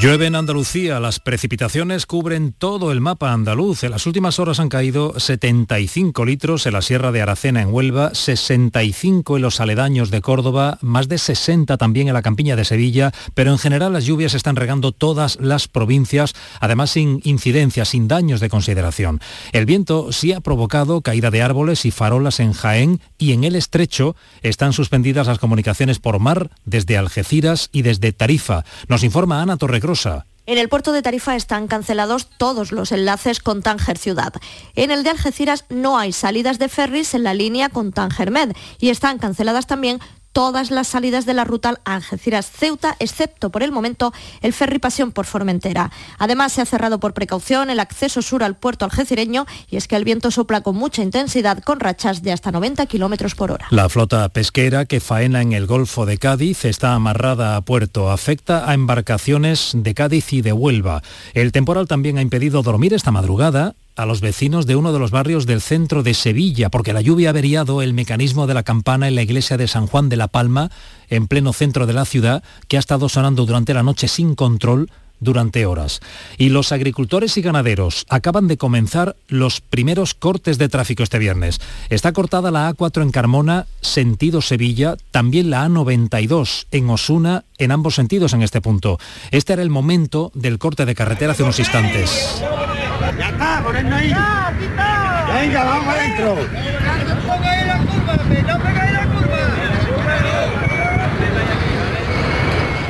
Llueve en Andalucía, las precipitaciones cubren todo el mapa andaluz. En las últimas horas han caído 75 litros en la Sierra de Aracena en Huelva, 65 en los aledaños de Córdoba, más de 60 también en la campiña de Sevilla, pero en general las lluvias están regando todas las provincias, además sin incidencias, sin daños de consideración. El viento sí ha provocado caída de árboles y farolas en Jaén y en el estrecho están suspendidas las comunicaciones por mar desde Algeciras y desde Tarifa. Nos informa Ana Torre en el puerto de Tarifa están cancelados todos los enlaces con Tánger Ciudad. En el de Algeciras no hay salidas de ferries en la línea con Tánger Med y están canceladas también todas las salidas de la ruta Algeciras-Ceuta, excepto por el momento el ferry Pasión por Formentera. Además, se ha cerrado por precaución el acceso sur al puerto algecireño y es que el viento sopla con mucha intensidad con rachas de hasta 90 kilómetros por hora. La flota pesquera que faena en el Golfo de Cádiz está amarrada a puerto. Afecta a embarcaciones de Cádiz y de Huelva. El temporal también ha impedido dormir esta madrugada a los vecinos de uno de los barrios del centro de Sevilla, porque la lluvia ha averiado el mecanismo de la campana en la iglesia de San Juan de la Palma, en pleno centro de la ciudad, que ha estado sonando durante la noche sin control durante horas. Y los agricultores y ganaderos acaban de comenzar los primeros cortes de tráfico este viernes. Está cortada la A4 en Carmona, sentido Sevilla, también la A92 en Osuna, en ambos sentidos en este punto. Este era el momento del corte de carretera hace unos instantes. Ya está, ponednos ahí. Ya, está. Venga, vamos adentro.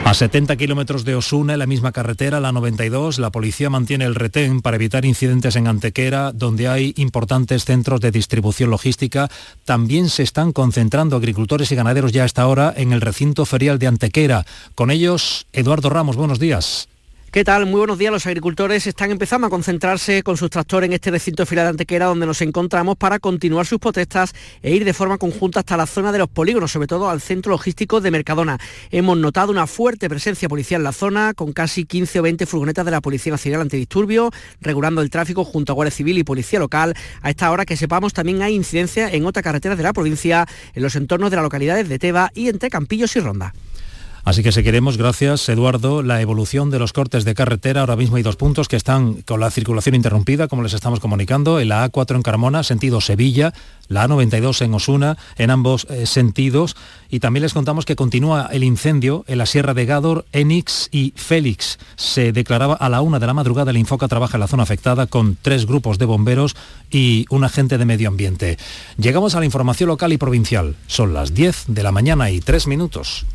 A 70 kilómetros de Osuna, en la misma carretera, la 92, la policía mantiene el retén para evitar incidentes en Antequera, donde hay importantes centros de distribución logística. También se están concentrando agricultores y ganaderos ya a esta hora en el recinto ferial de Antequera. Con ellos, Eduardo Ramos, buenos días. ¿Qué tal? Muy buenos días. Los agricultores están empezando a concentrarse con sus tractores en este recinto fila de Antequera donde nos encontramos para continuar sus protestas e ir de forma conjunta hasta la zona de los polígonos, sobre todo al centro logístico de Mercadona. Hemos notado una fuerte presencia policial en la zona con casi 15 o 20 furgonetas de la Policía Nacional Antidisturbio, regulando el tráfico junto a Guardia Civil y Policía Local. A esta hora que sepamos también hay incidencia en otra carretera de la provincia, en los entornos de las localidades de Teba y entre Campillos y Ronda. Así que seguiremos, gracias Eduardo, la evolución de los cortes de carretera. Ahora mismo hay dos puntos que están con la circulación interrumpida, como les estamos comunicando, en la A4 en Carmona, sentido Sevilla, la A92 en Osuna, en ambos eh, sentidos. Y también les contamos que continúa el incendio en la Sierra de Gádor, Enix y Félix. Se declaraba a la una de la madrugada, el Infoca trabaja en la zona afectada con tres grupos de bomberos y un agente de medio ambiente. Llegamos a la información local y provincial. Son las 10 de la mañana y tres minutos.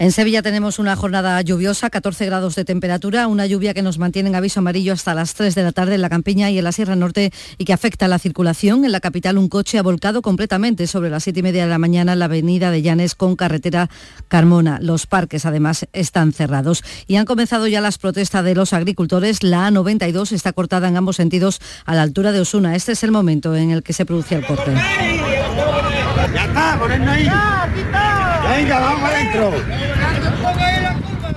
En Sevilla tenemos una jornada lluviosa, 14 grados de temperatura, una lluvia que nos mantiene en aviso amarillo hasta las 3 de la tarde en la campiña y en la Sierra Norte y que afecta a la circulación. En la capital un coche ha volcado completamente sobre las 7 y media de la mañana en la avenida de Llanes con carretera Carmona. Los parques además están cerrados y han comenzado ya las protestas de los agricultores. La A92 está cortada en ambos sentidos a la altura de Osuna. Este es el momento en el que se produce el corte. Ya está, ahí. Venga, vamos adentro.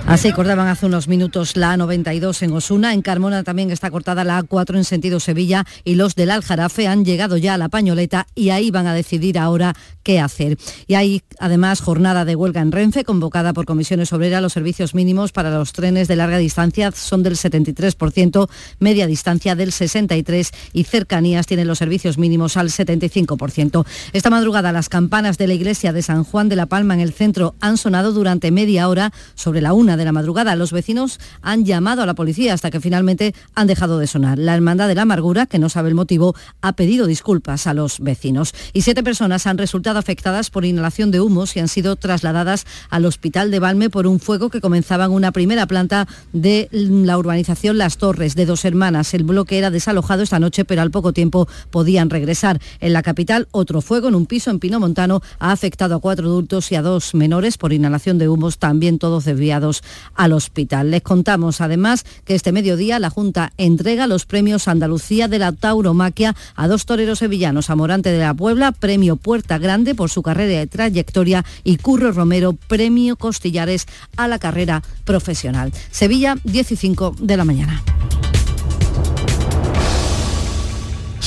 Así cortaban hace unos minutos la A92 en Osuna. En Carmona también está cortada la A4 en sentido Sevilla y los del Aljarafe han llegado ya a la pañoleta y ahí van a decidir ahora qué hacer. Y hay además jornada de huelga en Renfe convocada por comisiones obreras. Los servicios mínimos para los trenes de larga distancia son del 73%, media distancia del 63% y cercanías tienen los servicios mínimos al 75%. Esta madrugada las campanas de la iglesia de San Juan de la Palma en el centro han sonado durante media hora sobre la una de la madrugada. Los vecinos han llamado a la policía hasta que finalmente han dejado de sonar. La Hermandad de la Amargura, que no sabe el motivo, ha pedido disculpas a los vecinos. Y siete personas han resultado afectadas por inhalación de humos y han sido trasladadas al hospital de Balme por un fuego que comenzaba en una primera planta de la urbanización Las Torres de dos hermanas. El bloque era desalojado esta noche, pero al poco tiempo podían regresar. En la capital, otro fuego en un piso en Pino Montano ha afectado a cuatro adultos y a dos menores por inhalación de humos, también todos desviados al hospital. Les contamos además que este mediodía la Junta entrega los premios Andalucía de la tauromaquia a dos toreros sevillanos, a Morante de la Puebla, premio Puerta Grande por su carrera y trayectoria y Curro Romero, premio Costillares a la carrera profesional. Sevilla, 15 de la mañana.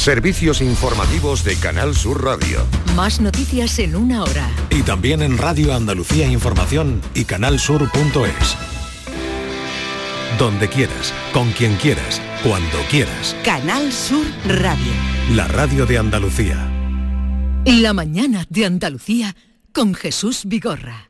Servicios informativos de Canal Sur Radio. Más noticias en una hora. Y también en Radio Andalucía Información y canalsur.es. Donde quieras, con quien quieras, cuando quieras. Canal Sur Radio. La radio de Andalucía. La mañana de Andalucía con Jesús Vigorra.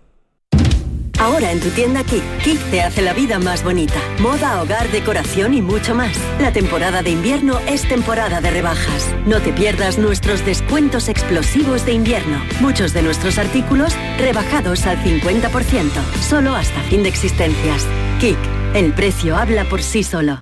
Ahora en tu tienda Kik, Kik te hace la vida más bonita. Moda, hogar, decoración y mucho más. La temporada de invierno es temporada de rebajas. No te pierdas nuestros descuentos explosivos de invierno. Muchos de nuestros artículos rebajados al 50%, solo hasta fin de existencias. Kik, el precio habla por sí solo.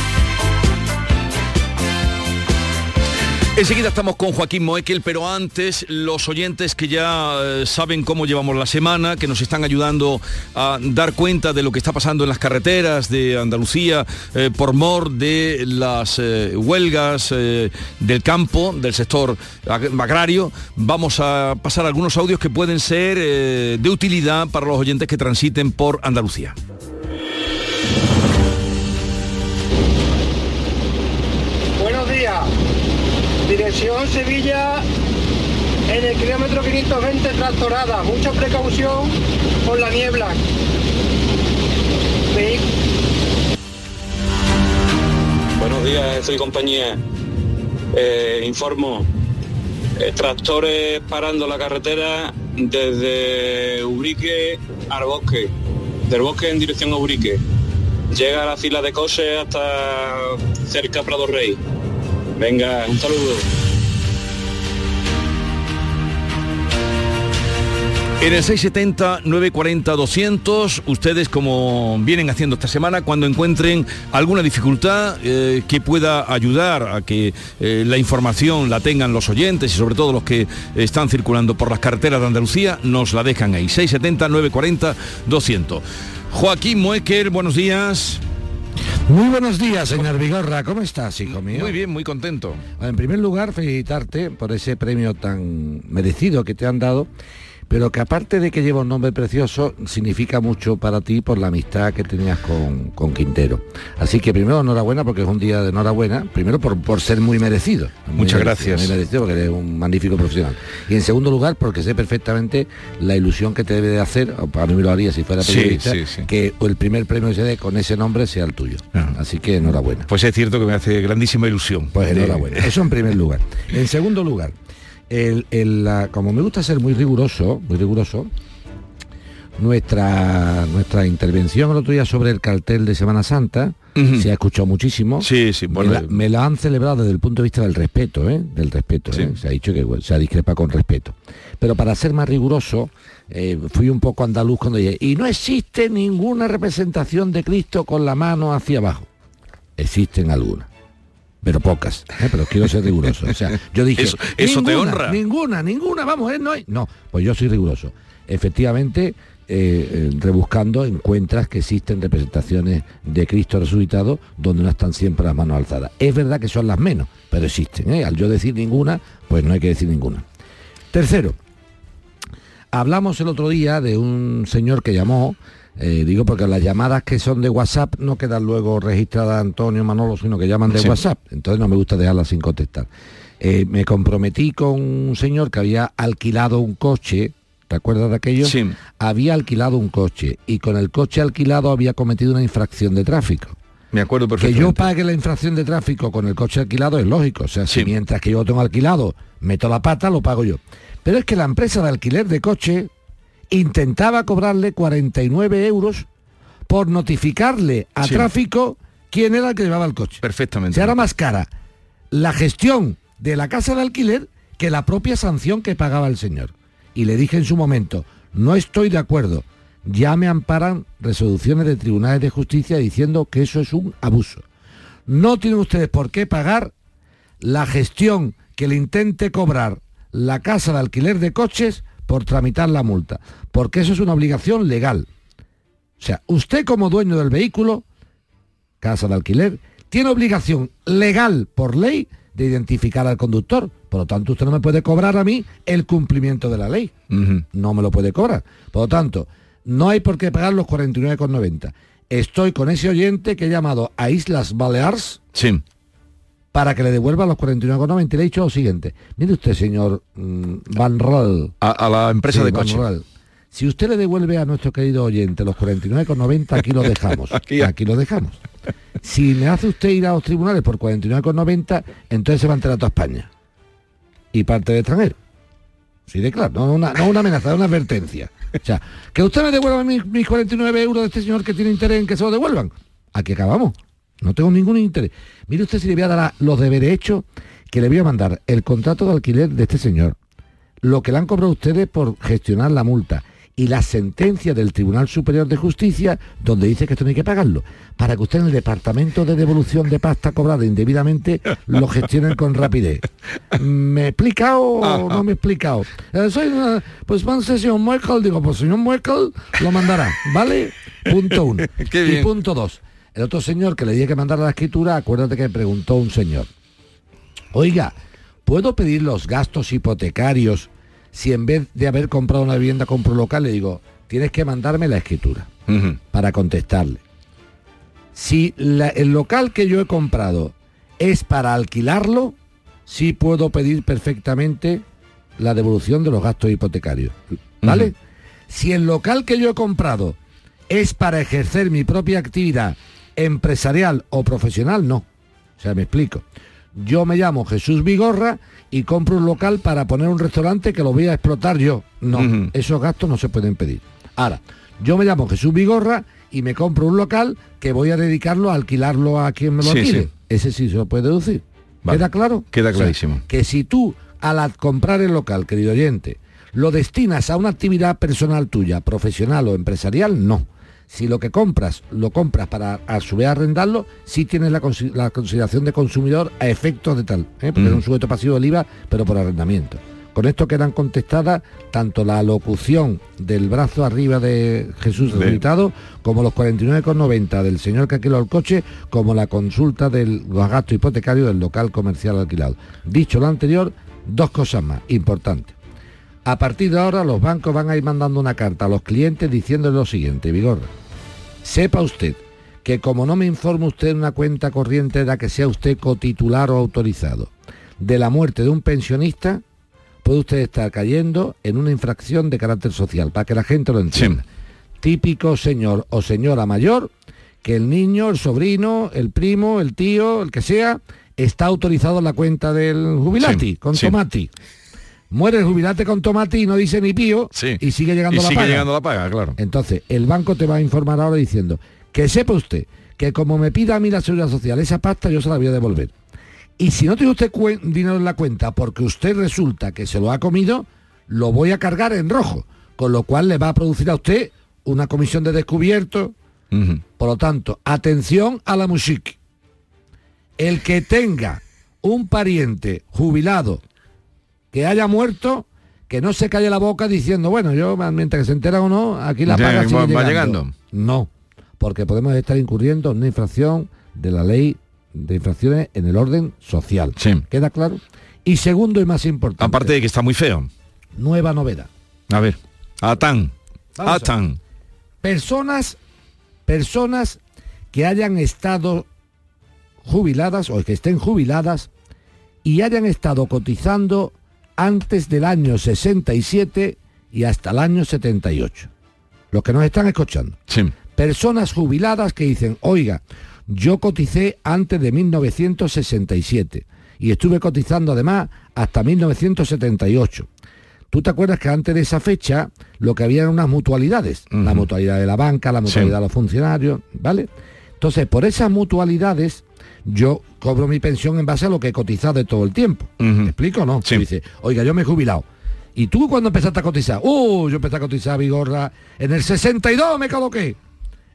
Enseguida estamos con Joaquín Moekel, pero antes los oyentes que ya eh, saben cómo llevamos la semana, que nos están ayudando a dar cuenta de lo que está pasando en las carreteras de Andalucía eh, por mor de las eh, huelgas del campo, del sector agrario, vamos a pasar algunos audios que pueden ser de utilidad para los oyentes que transiten por Andalucía. Sevilla en el kilómetro 520 tractorada. Mucha precaución por la niebla. Buenos días, soy compañía. Eh, informo. Eh, tractores parando la carretera desde Ubrique al bosque. Del bosque en dirección a Ubrique. Llega a la fila de coches hasta cerca Prado Rey. Venga, un saludo. En el 670-940-200, ustedes como vienen haciendo esta semana, cuando encuentren alguna dificultad eh, que pueda ayudar a que eh, la información la tengan los oyentes y sobre todo los que están circulando por las carreteras de Andalucía, nos la dejan ahí. 670-940-200. Joaquín Muecker, buenos días. Muy buenos días, señor Vigorra. ¿Cómo estás, hijo mío? Muy bien, muy contento. En primer lugar, felicitarte por ese premio tan merecido que te han dado pero que aparte de que lleva un nombre precioso, significa mucho para ti por la amistad que tenías con, con Quintero. Así que primero enhorabuena porque es un día de enhorabuena, primero por, por ser muy merecido. Muy Muchas merecido, gracias. Muy merecido porque eres un magnífico profesional. Y en segundo lugar porque sé perfectamente la ilusión que te debe de hacer, para mí me lo haría si fuera periodista, sí, sí. que el primer premio que se dé con ese nombre sea el tuyo. Así que enhorabuena. Pues es cierto que me hace grandísima ilusión. Pues De- enhorabuena. Eso en primer lugar. En segundo lugar, el- el, la- como me gusta ser muy riguroso, muy riguroso, nuestra nuestra intervención el otro día sobre el cartel de Semana Santa se ha escuchado muchísimo. Sí, sí, bueno, me, la, me la han celebrado desde el punto de vista del respeto, ¿eh? del respeto. ¿eh? Se ha dicho que bueno, se ha discrepa con respeto. Pero para ser más riguroso, eh, fui un poco andaluz cuando dije, y no existe ninguna representación de Cristo con la mano hacia abajo. Existen algunas pero pocas, ¿eh? pero quiero ser riguroso. O sea, yo dije, Eso- eso te "Ninguna, honra". Ninguna, ninguna, vamos, ¿eh? no hay. No, pues yo soy riguroso. Efectivamente, eh, eh, rebuscando encuentras que existen representaciones de Cristo resucitado donde no están siempre las manos alzadas. Es verdad que son las menos, pero existen. Al yo decir ninguna, pues no hay que decir ninguna. Tercero, hablamos el otro día de un señor que llamó, eh, digo porque las llamadas que son de WhatsApp no quedan luego registradas Antonio Manolo, sino que llaman de Sí. WhatsApp. Entonces no me gusta dejarlas sin contestar. Eh, me comprometí con un señor que había alquilado un coche, ¿te acuerdas de aquello? Sí. Había alquilado un coche y con el coche alquilado había cometido una infracción de tráfico. Me acuerdo Que perfectamente. yo pague la infracción de tráfico con el coche alquilado es lógico. O sea, si mientras que yo lo tengo alquilado, meto la pata, lo pago yo. Pero es que la empresa de alquiler de coche intentaba cobrarle 49 euros por notificarle a Sí. tráfico quién era el que llevaba el coche. Perfectamente. Se hará más cara la gestión de la casa de alquiler que la propia sanción que pagaba el señor. Y le dije en su momento, no estoy de acuerdo. Ya me amparan resoluciones de tribunales de justicia diciendo que eso es un abuso. No tienen ustedes por qué pagar la gestión que le intente cobrar la casa de alquiler de coches por tramitar la multa, porque eso es una obligación legal. O sea, usted como dueño del vehículo, casa de alquiler, tiene obligación legal por ley de identificar al conductor. Por lo tanto, usted no me puede cobrar a mí el cumplimiento de la ley. No me lo puede cobrar. Por lo tanto, no hay por qué pagar los 49,90. Estoy con ese oyente que he llamado a Islas Baleares Sí. Para que le devuelva los 49,90 y le he dicho lo siguiente. Mire usted, señor mm, Van Roll. A, a la empresa Sí, de coche. Si usted le devuelve a nuestro querido oyente los 49,90, aquí lo dejamos. Aquí- aquí lo dejamos. Si me hace usted ir a los tribunales por 49,90, entonces se va a enterar toda España. Y parte de extranjero. Sí, de claro, no una, no una amenaza, es una advertencia. O sea, que usted me devuelva mis, mis 49 euros de este señor que tiene interés en que se lo devuelvan. Aquí acabamos. No tengo ningún interés. Mire usted si le voy a dar a los deberes hechos, que le voy a mandar el contrato de alquiler de este señor, lo que le han cobrado ustedes por gestionar la multa y la sentencia del Tribunal Superior de Justicia donde dice que esto no hay que pagarlo, para que usted en el departamento de devolución de pasta cobrada indebidamente lo gestionen con rapidez. ¿Me he explicado o no me he explicado? Eh, soy una- pues van señor Merkel, digo, pues señor Merkel lo mandará, ¿vale? Punto uno. Qué y punto dos. El otro señor que le dije que mandara la escritura, acuérdate que me preguntó un señor. Oiga, ¿puedo pedir los gastos hipotecarios si en vez de haber comprado una vivienda compro local? Le digo, tienes que mandarme la escritura para contestarle. Si la- el local que yo he comprado es para alquilarlo, sí puedo pedir perfectamente la devolución de los gastos hipotecarios. ¿Vale? Si el local que yo he comprado es para ejercer mi propia actividad empresarial o profesional, no. O sea, me explico. Yo me llamo Jesús Vigorra y compro un local para poner un restaurante que lo voy a explotar yo. No, esos gastos no se pueden pedir. Ahora, yo me llamo Jesús Vigorra y me compro un local que voy a dedicarlo a alquilarlo a quien me lo Sí, alquile. sí. Ese sí se lo puede deducir. Vale. ¿Queda claro? Queda O sea, clarísimo. que si tú al comprar el local, querido oyente, lo destinas a una actividad personal tuya, profesional o empresarial, no. Si lo que compras lo compras para a su vez arrendarlo, sí tienes la, consi- la consideración de consumidor a efectos de tal, ¿eh? porque Mm. es un sujeto pasivo del IVA, pero por arrendamiento. Con esto quedan contestadas tanto la locución del brazo arriba de Jesús resucitado, como los 49,90 del señor que alquiló el coche, como la consulta de los gastos hipotecarios del local comercial alquilado. Dicho lo anterior, dos cosas más importantes. A partir de ahora los bancos van a ir mandando una carta a los clientes diciéndole lo siguiente, Vigorra. Sepa usted que como no me informa usted en una cuenta corriente de la que sea usted cotitular o autorizado de la muerte de un pensionista, puede usted estar cayendo en una infracción de carácter social, para que la gente lo entienda. Típico señor o señora mayor que el niño, el sobrino, el primo, el tío, el que sea, está autorizado en la cuenta del jubilati, Sí, con sí. tomati. Muere el jubilate con tomati y no dice ni pío y sigue llegando Y la sigue paga. llegando la paga, claro. Entonces, el banco te va a informar ahora diciendo que sepa usted que como me pida a mí la seguridad social esa pasta, yo se la voy a devolver. Y si no tiene usted dinero en la cuenta porque usted resulta que se lo ha comido, lo voy a cargar en rojo. Con lo cual le va a producir a usted una comisión de descubierto. Por lo tanto, atención a la music. El que tenga un pariente jubilado que haya muerto, que no se calle la boca diciendo, bueno, yo mientras que se entera o no, aquí la paga va- sigue va llegando. llegando. No, porque podemos estar incurriendo en una infracción de la ley de infracciones en el orden social. ¿Queda claro? Y segundo y más importante. Aparte de que está muy feo. Nueva novedad. A ver. Atán. Vamos a ver. Atán. Personas, personas que hayan estado jubiladas o que estén jubiladas y hayan estado cotizando antes del año 67 y hasta el año 78. Los que nos están escuchando. Personas jubiladas que dicen, oiga, yo coticé antes de 1967 y estuve cotizando además hasta 1978. Tú te acuerdas que antes de esa fecha lo que había eran unas mutualidades, la mutualidad de la banca, la mutualidad de los funcionarios, ¿vale? Entonces, por esas mutualidades yo cobro mi pensión en base a lo que he cotizado de todo el tiempo. ¿Me explico no? Tú dices, oiga, yo me he jubilado. ¿Y tú cuando empezaste a cotizar? Uh, yo empecé a cotizar Vigorra. En el 62 me coloqué.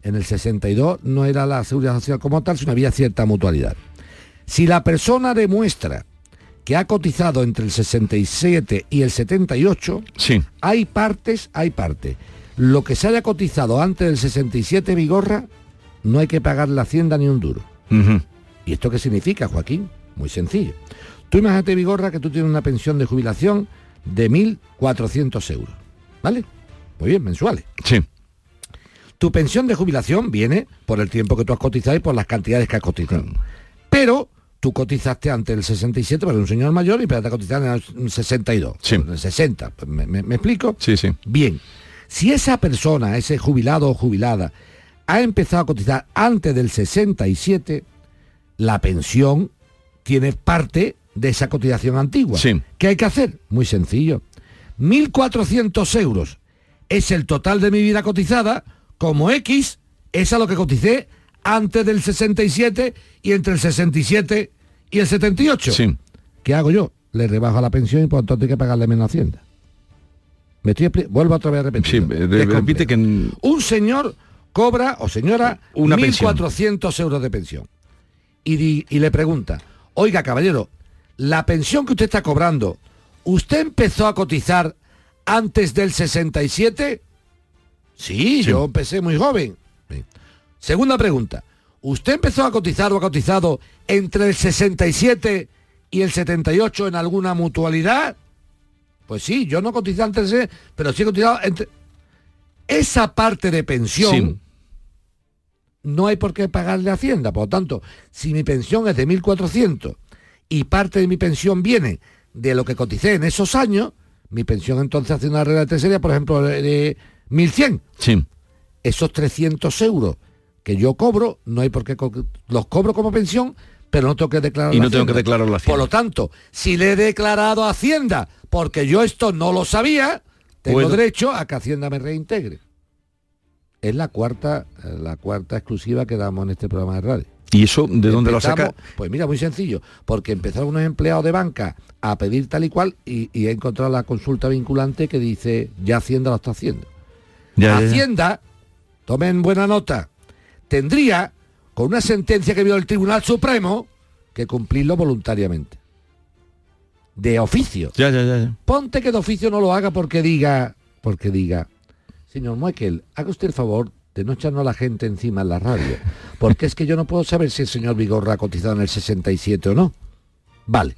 En el 62 no era la seguridad social como tal, sino había cierta mutualidad. Si la persona demuestra que ha cotizado entre el 67 y el 78, hay partes, hay partes. Lo que se haya cotizado antes del 67 Vigorra, no hay que pagar la hacienda ni un duro. ¿Y esto qué significa, Joaquín? Muy sencillo. Tú imagínate, Vigorra, que tú tienes una pensión de jubilación de 1.400 euros. ¿Vale? Muy bien, mensuales. Sí. Tu pensión de jubilación viene por el tiempo que tú has cotizado y por las cantidades que has cotizado. Pero tú cotizaste antes del 67 para un señor mayor y empezaste a cotizar en el 62, en el 60. Pues, ¿Me, me- me explico? Sí, sí. Bien, si esa persona, ese jubilado o jubilada, ha empezado a cotizar antes del 67, la pensión tiene parte de esa cotización antigua. ¿Qué hay que hacer? Muy sencillo. 1.400 euros es el total de mi vida cotizada, como X es a lo que coticé antes del 67 y entre el 67 y el 78. ¿Qué hago yo? Le rebajo la pensión y por lo tanto hay que pagarle menos hacienda. Me estoy Vuelvo otra vez a repetir. repite que... Un señor cobra, o señora, Una pensión. 1.400 euros de pensión. Y, di- y le pregunta, oiga caballero, la pensión que usted está cobrando, ¿usted empezó a cotizar antes del 67? Sí, yo empecé muy joven. Segunda pregunta, ¿usted empezó a cotizar o ha cotizado entre el 67 y el 78 en alguna mutualidad? Pues sí, yo no cotizé antes, pero sí he cotizado entre... Esa parte de pensión Sí. No hay por qué pagarle a Hacienda. Por lo tanto, si mi pensión es de 1.400 y parte de mi pensión viene de lo que coticé en esos años, mi pensión entonces hace una regla de tres sería, por ejemplo, de, de 1.100. Sí. Esos 300 euros que yo cobro, no hay por qué... co- Los cobro como pensión, pero no tengo que declarar Y la no tengo que Hacienda. declararlo a Hacienda. Por lo tanto, si le he declarado a Hacienda, porque yo esto no lo sabía, tengo Puedo. derecho a que Hacienda me reintegre. Es la cuarta, eh, la cuarta exclusiva que damos en este programa de radio. ¿Y eso de dónde lo saca? Pues mira, muy sencillo, porque empezaron unos empleados de banca a pedir tal y cual y, y he encontrado la consulta vinculante que dice, ya Hacienda lo está haciendo. Ya. Hacienda, tomen buena nota, tendría, con una sentencia que vio el Tribunal Supremo, que cumplirlo voluntariamente. De oficio. Ya, ya, ya. ya. Ponte que de oficio no lo haga porque diga, porque diga, señor Michael, haga usted el favor de no echarnos a la gente encima en la radio, porque es que yo no puedo saber si el señor Vigorra ha cotizado en el 67 o no. Vale.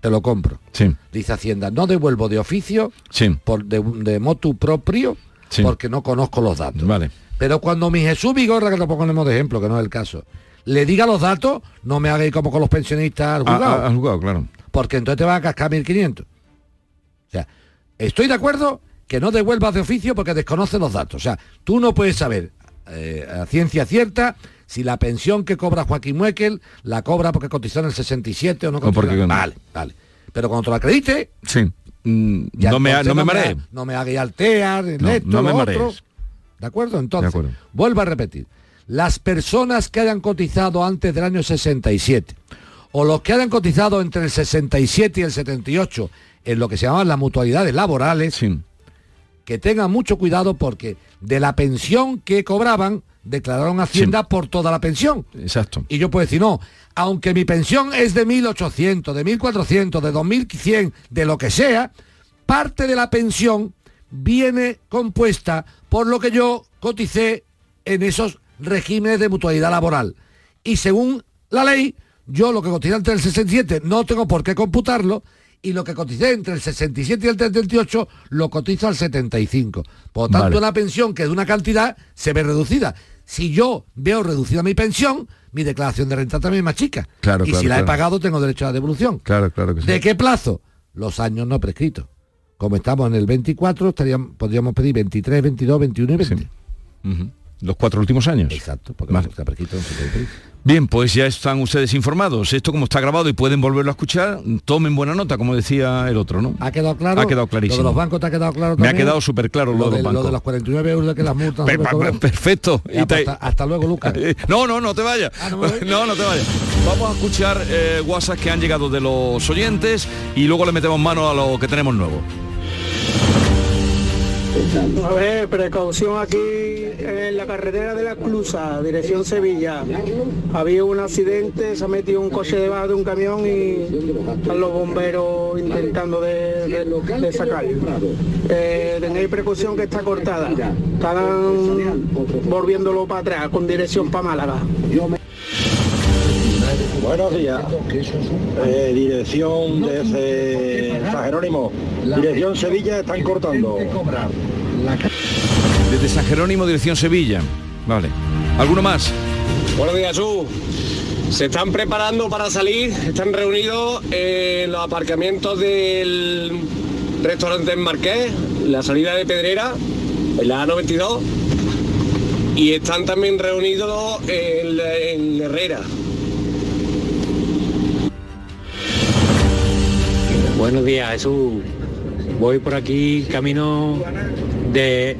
te lo compro. Sí. Dice Hacienda, no devuelvo de oficio, Sí. por de, de motu propio, Sí. porque no conozco los datos. Vale. Pero cuando mi Jesús Vigorra, que lo ponemos de ejemplo, que no es el caso, le diga los datos, no me hagáis como con los pensionistas al Ah, juzgado. ah, al juzgado, claro. Porque entonces te va a cascar 1.500. O sea, estoy de acuerdo que no devuelvas de oficio porque desconoce los datos. O sea, tú no puedes saber eh, a ciencia cierta si la pensión que cobra Joaquín Muekel la cobra porque cotizó en el 67 o no cotizó. Vale, vale. Pero cuando te lo acredite, Sí. Mm, ya no me, no me mareé. No me hagáis altear, el esto, no me marees. otro. ¿De acuerdo? Entonces, De acuerdo. vuelvo a repetir. Las personas que hayan cotizado antes del año 67 o los que hayan cotizado entre el 67 y el 78 en lo que se llamaban las mutualidades laborales, que tengan mucho cuidado porque de la pensión que cobraban declararon Hacienda por toda la pensión. Exacto. Y yo puedo decir, no, aunque mi pensión es de 1.800, de 1.400, de 2.100, de lo que sea, parte de la pensión viene compuesta por lo que yo coticé en esos regímenes de mutualidad laboral. Y según la ley, yo lo que coticé entre el 67 no tengo por qué computarlo y lo que coticé entre el 67 y el 78 lo cotizo al 75. Por lo tanto, Vale. una pensión que es de una cantidad se ve reducida. Si yo veo reducida mi pensión, mi declaración de renta también es más chica. Claro, y claro, si la he pagado, tengo derecho a la devolución. Claro, claro que sí. ¿De qué plazo? Los años no prescritos. Como estamos en el 24, estaríamos, podríamos pedir 23, 22, 21 y 20. Ujú. Los cuatro últimos años. Exacto, porque Vale. está 73. Bien, pues ya están ustedes informados. Esto como está grabado y pueden volverlo a escuchar, tomen buena nota, como decía el otro, ¿no? ¿Ha quedado claro? Ha quedado Lo clarísimo. de los bancos te ha quedado claro Me ha también? quedado súper claro lo de los bancos. Lo de los 49 euros de que las multas... Per- perfecto. Ya, Y te- pues, hasta, hasta luego, Lucas. No, no, no te vayas. Ah, no, no te vayas. Vamos a escuchar eh, WhatsApp que han llegado de los oyentes y luego le metemos mano a lo que tenemos nuevo. A ver, precaución aquí en la carretera de la Clusa, dirección Sevilla. Había un accidente, se ha metido un coche debajo de un camión y los bomberos intentando de, de- de sacar. Eh, tenéis precaución que está cortada. Están volviéndolo para atrás con dirección para Málaga. Buenos días. Eh, dirección desde San Jerónimo. Dirección Sevilla están cortando. Desde San Jerónimo, dirección Sevilla. Vale. ¿Alguno más? Buenos días, Jesús. Se están preparando para salir, están reunidos en los aparcamientos del restaurante en Marqués, la salida de Pedrera, en la A92, y están también reunidos en, Herrera. Buenos días, Jesús. Voy por aquí camino de,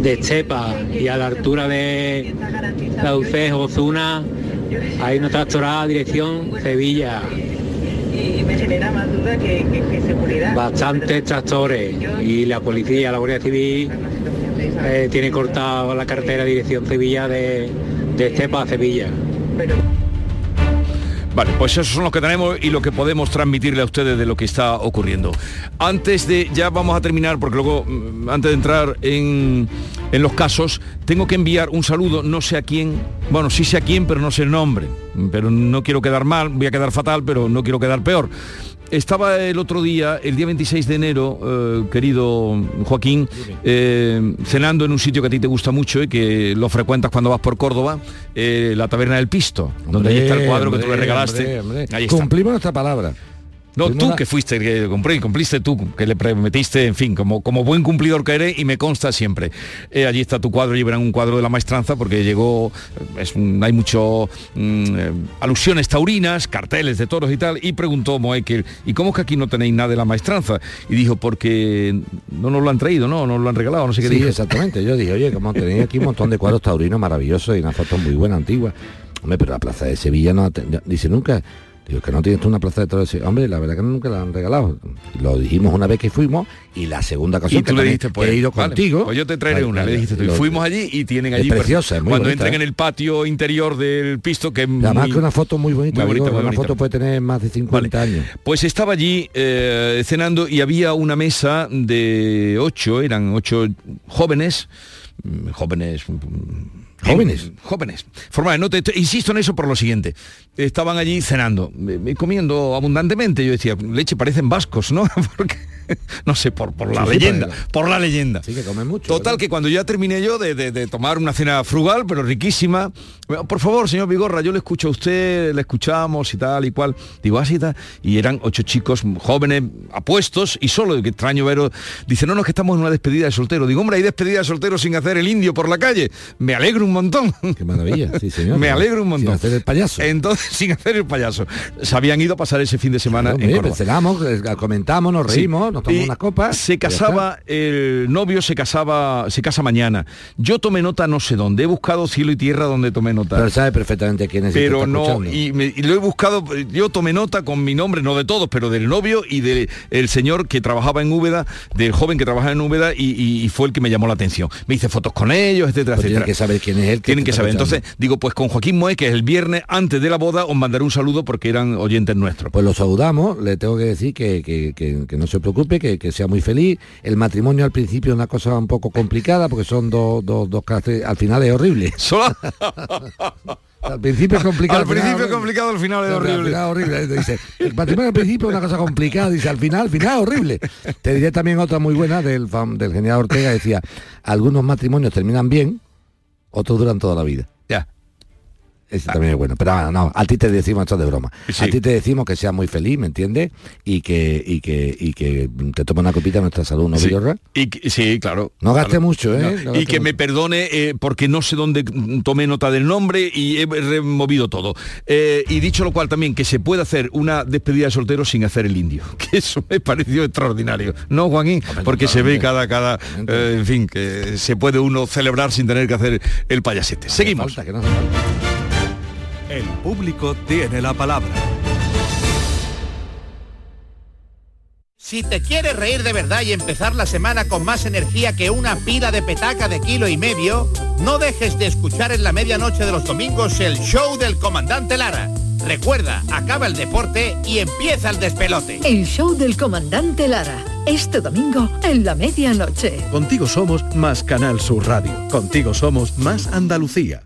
de Estepa y a la altura de la Dulcejo, Ozuna, hay una tractorada dirección Sevilla. y me genera más duda que seguridad. Bastantes tractores y la policía, la Guardia Civil eh, tiene cortado la carretera dirección Sevilla de, de Estepa a Sevilla. Vale, pues esos son los que tenemos y lo que podemos transmitirle a ustedes de lo que está ocurriendo. Antes de, ya vamos a terminar, porque luego, mm, antes de entrar en, en los casos, tengo que enviar un saludo, no sé a quién, bueno, sí sé a quién, pero no sé el nombre, pero no quiero quedar mal, voy a quedar fatal, pero no quiero quedar peor. Estaba el otro día, el día 26 de enero, eh, querido Joaquín, eh, cenando en un sitio que a ti te gusta mucho y que lo frecuentas cuando vas por Córdoba, eh, la Taberna del Pisto, donde ahí está el cuadro que tú le regalaste. hombre, hombre. Ahí está. Cumplimos nuestra palabra. No, Fuimos tú que fuiste, que compré, cumpliste tú, que le prometiste, en fin, como, como buen cumplidor que eres y me consta siempre. Eh, allí está tu cuadro, llevarán un cuadro de la maestranza porque llegó, eh, es un- hay mucho mm, eh, alusiones taurinas, carteles de toros y tal, y preguntó Moekel, ¿y cómo es que aquí no tenéis nada de la maestranza? Y dijo, porque no nos lo han traído, no, nos lo han regalado, no sé qué Sí, dijo. exactamente. Yo dije, oye, como tenéis aquí un montón de cuadros taurinos maravillosos y una foto muy buena, antigua. Hombre, pero la plaza de Sevilla no... Dice, nunca... Digo, que no tienes tú una plaza de toros. Hombre, la verdad que nunca la han regalado. Lo dijimos una vez que fuimos y la segunda ocasión Y que le dijiste, pues, he ido vale, contigo. pues yo te traeré Vale, una, le dijiste tú. Y fuimos allí y tienen allí... Es preciosa, es muy Cuando bonita, entren ¿eh? en el patio interior del pisto, que es Además muy- que una foto muy bonita. muy bonita, digo, muy una bonita. foto puede tener más de 50 años. Pues estaba allí eh, cenando y había una mesa de ocho, eran ocho jóvenes, mm, jóvenes mm, Jóvenes. Jóvenes. Formales. No te, insisto en eso por lo siguiente. Estaban allí cenando, comiendo abundantemente. Yo decía, leche, parecen vascos, ¿no? no sé, por, por la Sí, leyenda. Por la leyenda. Sí, que comen mucho. Total, que cuando ya terminé yo de, de- de tomar una cena frugal, pero riquísima, por favor, señor Vigorra, yo le escucho a usted, le escuchamos y tal y cual. Digo, así tal. Y eran ocho chicos jóvenes, apuestos, y solo, que extraño veros. Dice, no, no, es que estamos en una despedida de soltero. Digo, hombre, hay despedida de soltero sin hacer el indio por la calle. Me alegro un montón. Qué maravilla, sí, señor. Me alegro un montón. Sin hacer el payaso. Entonces, sin hacer el payaso. Se habían ido a pasar ese fin de semana Hombre, en Córdoba. eh, comentamos, nos reímos, nos tomamos Y unas copas. Se casaba, el novio se casaba, se casa mañana. Yo tomé nota no sé dónde. He buscado cielo y tierra donde tomé nota. Pero sabe perfectamente quién es. pero está no, y, me- y lo he buscado, yo tomé nota con mi nombre, no de todos, pero del novio y del el señor que trabajaba en Úbeda, del joven que trabajaba en Úbeda y, y- y fue el que me llamó la atención. Me hice fotos con ellos, etcétera, Pues tienen etcétera. que saber quién es él. Tienen que saber. Entonces, digo, pues con Joaquín Moe, que es el viernes antes de la boda, os mandaré un saludo porque eran oyentes nuestros. Pues lo saludamos, le tengo que decir que, que- que- que no se preocupe, que, que sea muy feliz. El matrimonio al principio es una cosa un poco complicada porque son dos, dos, dos caracteres, al final es horrible. al principio es complicado. Al principio es complicado, al final es Al horrible. final es horrible. Dice, el matrimonio al principio es una cosa complicada, dice, al final, al final es horrible. Te diré también otra muy buena del, del genial Ortega, decía, algunos matrimonios terminan bien, otros duran toda la vida. Ese también es bueno. Pero ah, no, a ti te decimos esto de broma. A ti te decimos que seas muy feliz, ¿me entiendes? Y que, y que, y que te tome una copita nuestra salud, ¿no, Sí. Y que- sí, claro. No gaste Claro. mucho, ¿eh? No. No y que me perdone eh, porque no sé dónde tomé nota del nombre y he removido todo. Eh, y dicho lo cual también, que se puede hacer una despedida de soltero sin hacer el indio. Que eso me pareció extraordinario. ¿No, Joaquín? Porque se ve cada, cada, eh, en fin, que se puede uno celebrar sin tener que hacer el payasete. Seguimos. El público tiene la palabra. Si te quieres reír de verdad y empezar la semana con más energía que una pila de petaca de kilo y medio, no dejes de escuchar en la medianoche de los domingos el show del comandante Lara. Recuerda, acaba el deporte y empieza el despelote. El show del comandante Lara. Este domingo en la medianoche. Contigo somos más Canal Sur Radio. Contigo somos más Andalucía.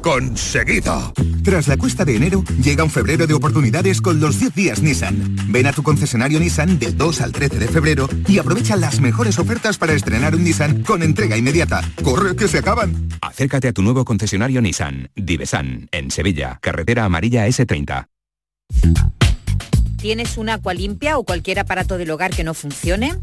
conseguido. Tras la cuesta de enero, llega un febrero de oportunidades con los 10 días Nissan. Ven a tu concesionario Nissan del 2 al 13 de febrero y aprovecha las mejores ofertas para estrenar un Nissan con entrega inmediata. ¡Corre que se acaban! Acércate a tu nuevo concesionario Nissan, Divesan, en Sevilla, carretera amarilla S30. ¿Tienes una agua limpia o cualquier aparato del hogar que no funcione?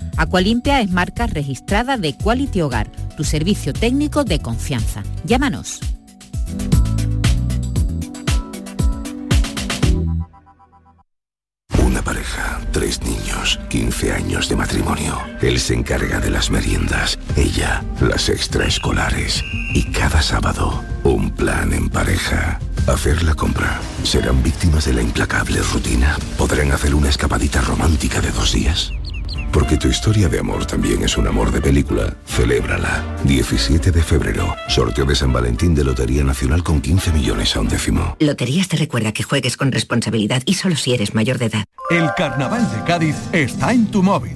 Aqualimpia es marca registrada de Quality Hogar, tu servicio técnico de confianza. Llámanos. Una pareja, tres niños, 15 años de matrimonio. Él se encarga de las meriendas, ella las extraescolares. Y cada sábado, un plan en pareja. Hacer la compra. ¿Serán víctimas de la implacable rutina? ¿Podrán hacer una escapadita romántica de dos días? Porque tu historia de amor también es un amor de película. Celébrala. 17 de febrero. Sorteo de San Valentín de Lotería Nacional con 15 millones a un décimo. Loterías te recuerda que juegues con responsabilidad y solo si eres mayor de edad. El Carnaval de Cádiz está en tu móvil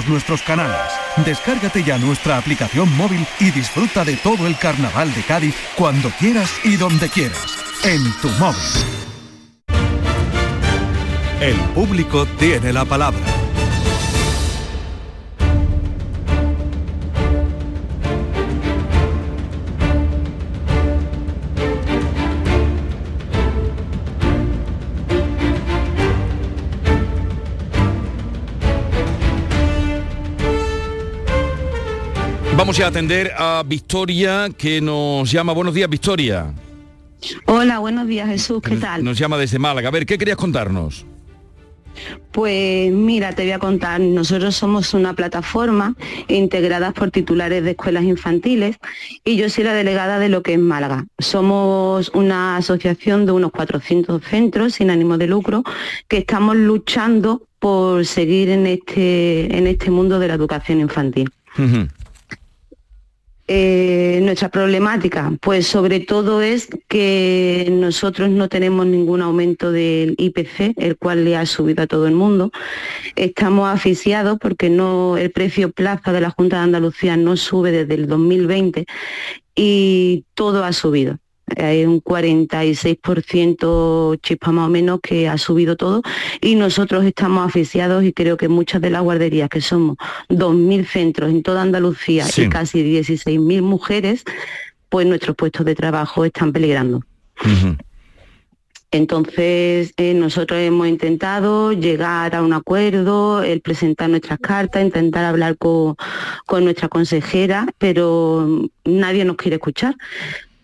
nuestros canales. Descárgate ya nuestra aplicación móvil y disfruta de todo el Carnaval de Cádiz cuando quieras y donde quieras. En tu móvil. El público tiene la palabra. Vamos a atender a Victoria, que nos llama. Buenos días, Victoria. Hola, buenos días Jesús, ¿qué tal? Nos llama desde Málaga. A ver, ¿qué querías contarnos? Pues mira, te voy a contar, nosotros somos una plataforma integrada por titulares de escuelas infantiles y yo soy la delegada de lo que es Málaga. Somos una asociación de unos 400 centros sin ánimo de lucro que estamos luchando por seguir en este, en este mundo de la educación infantil. Eh, nuestra problemática? Pues sobre todo es que nosotros no tenemos ningún aumento del IPC, el cual le ha subido a todo el mundo. Estamos asfixiados porque no, el precio plaza de la Junta de Andalucía no sube desde el 2020 y todo ha subido hay un 46% chispa más o menos que ha subido todo y nosotros estamos asfixiados y creo que muchas de las guarderías, que somos 2.000 centros en toda Andalucía y casi 16.000 mujeres, pues nuestros puestos de trabajo están peligrando. Entonces, eh, nosotros hemos intentado llegar a un acuerdo, el presentar nuestras cartas, intentar hablar con, con nuestra consejera, pero nadie nos quiere escuchar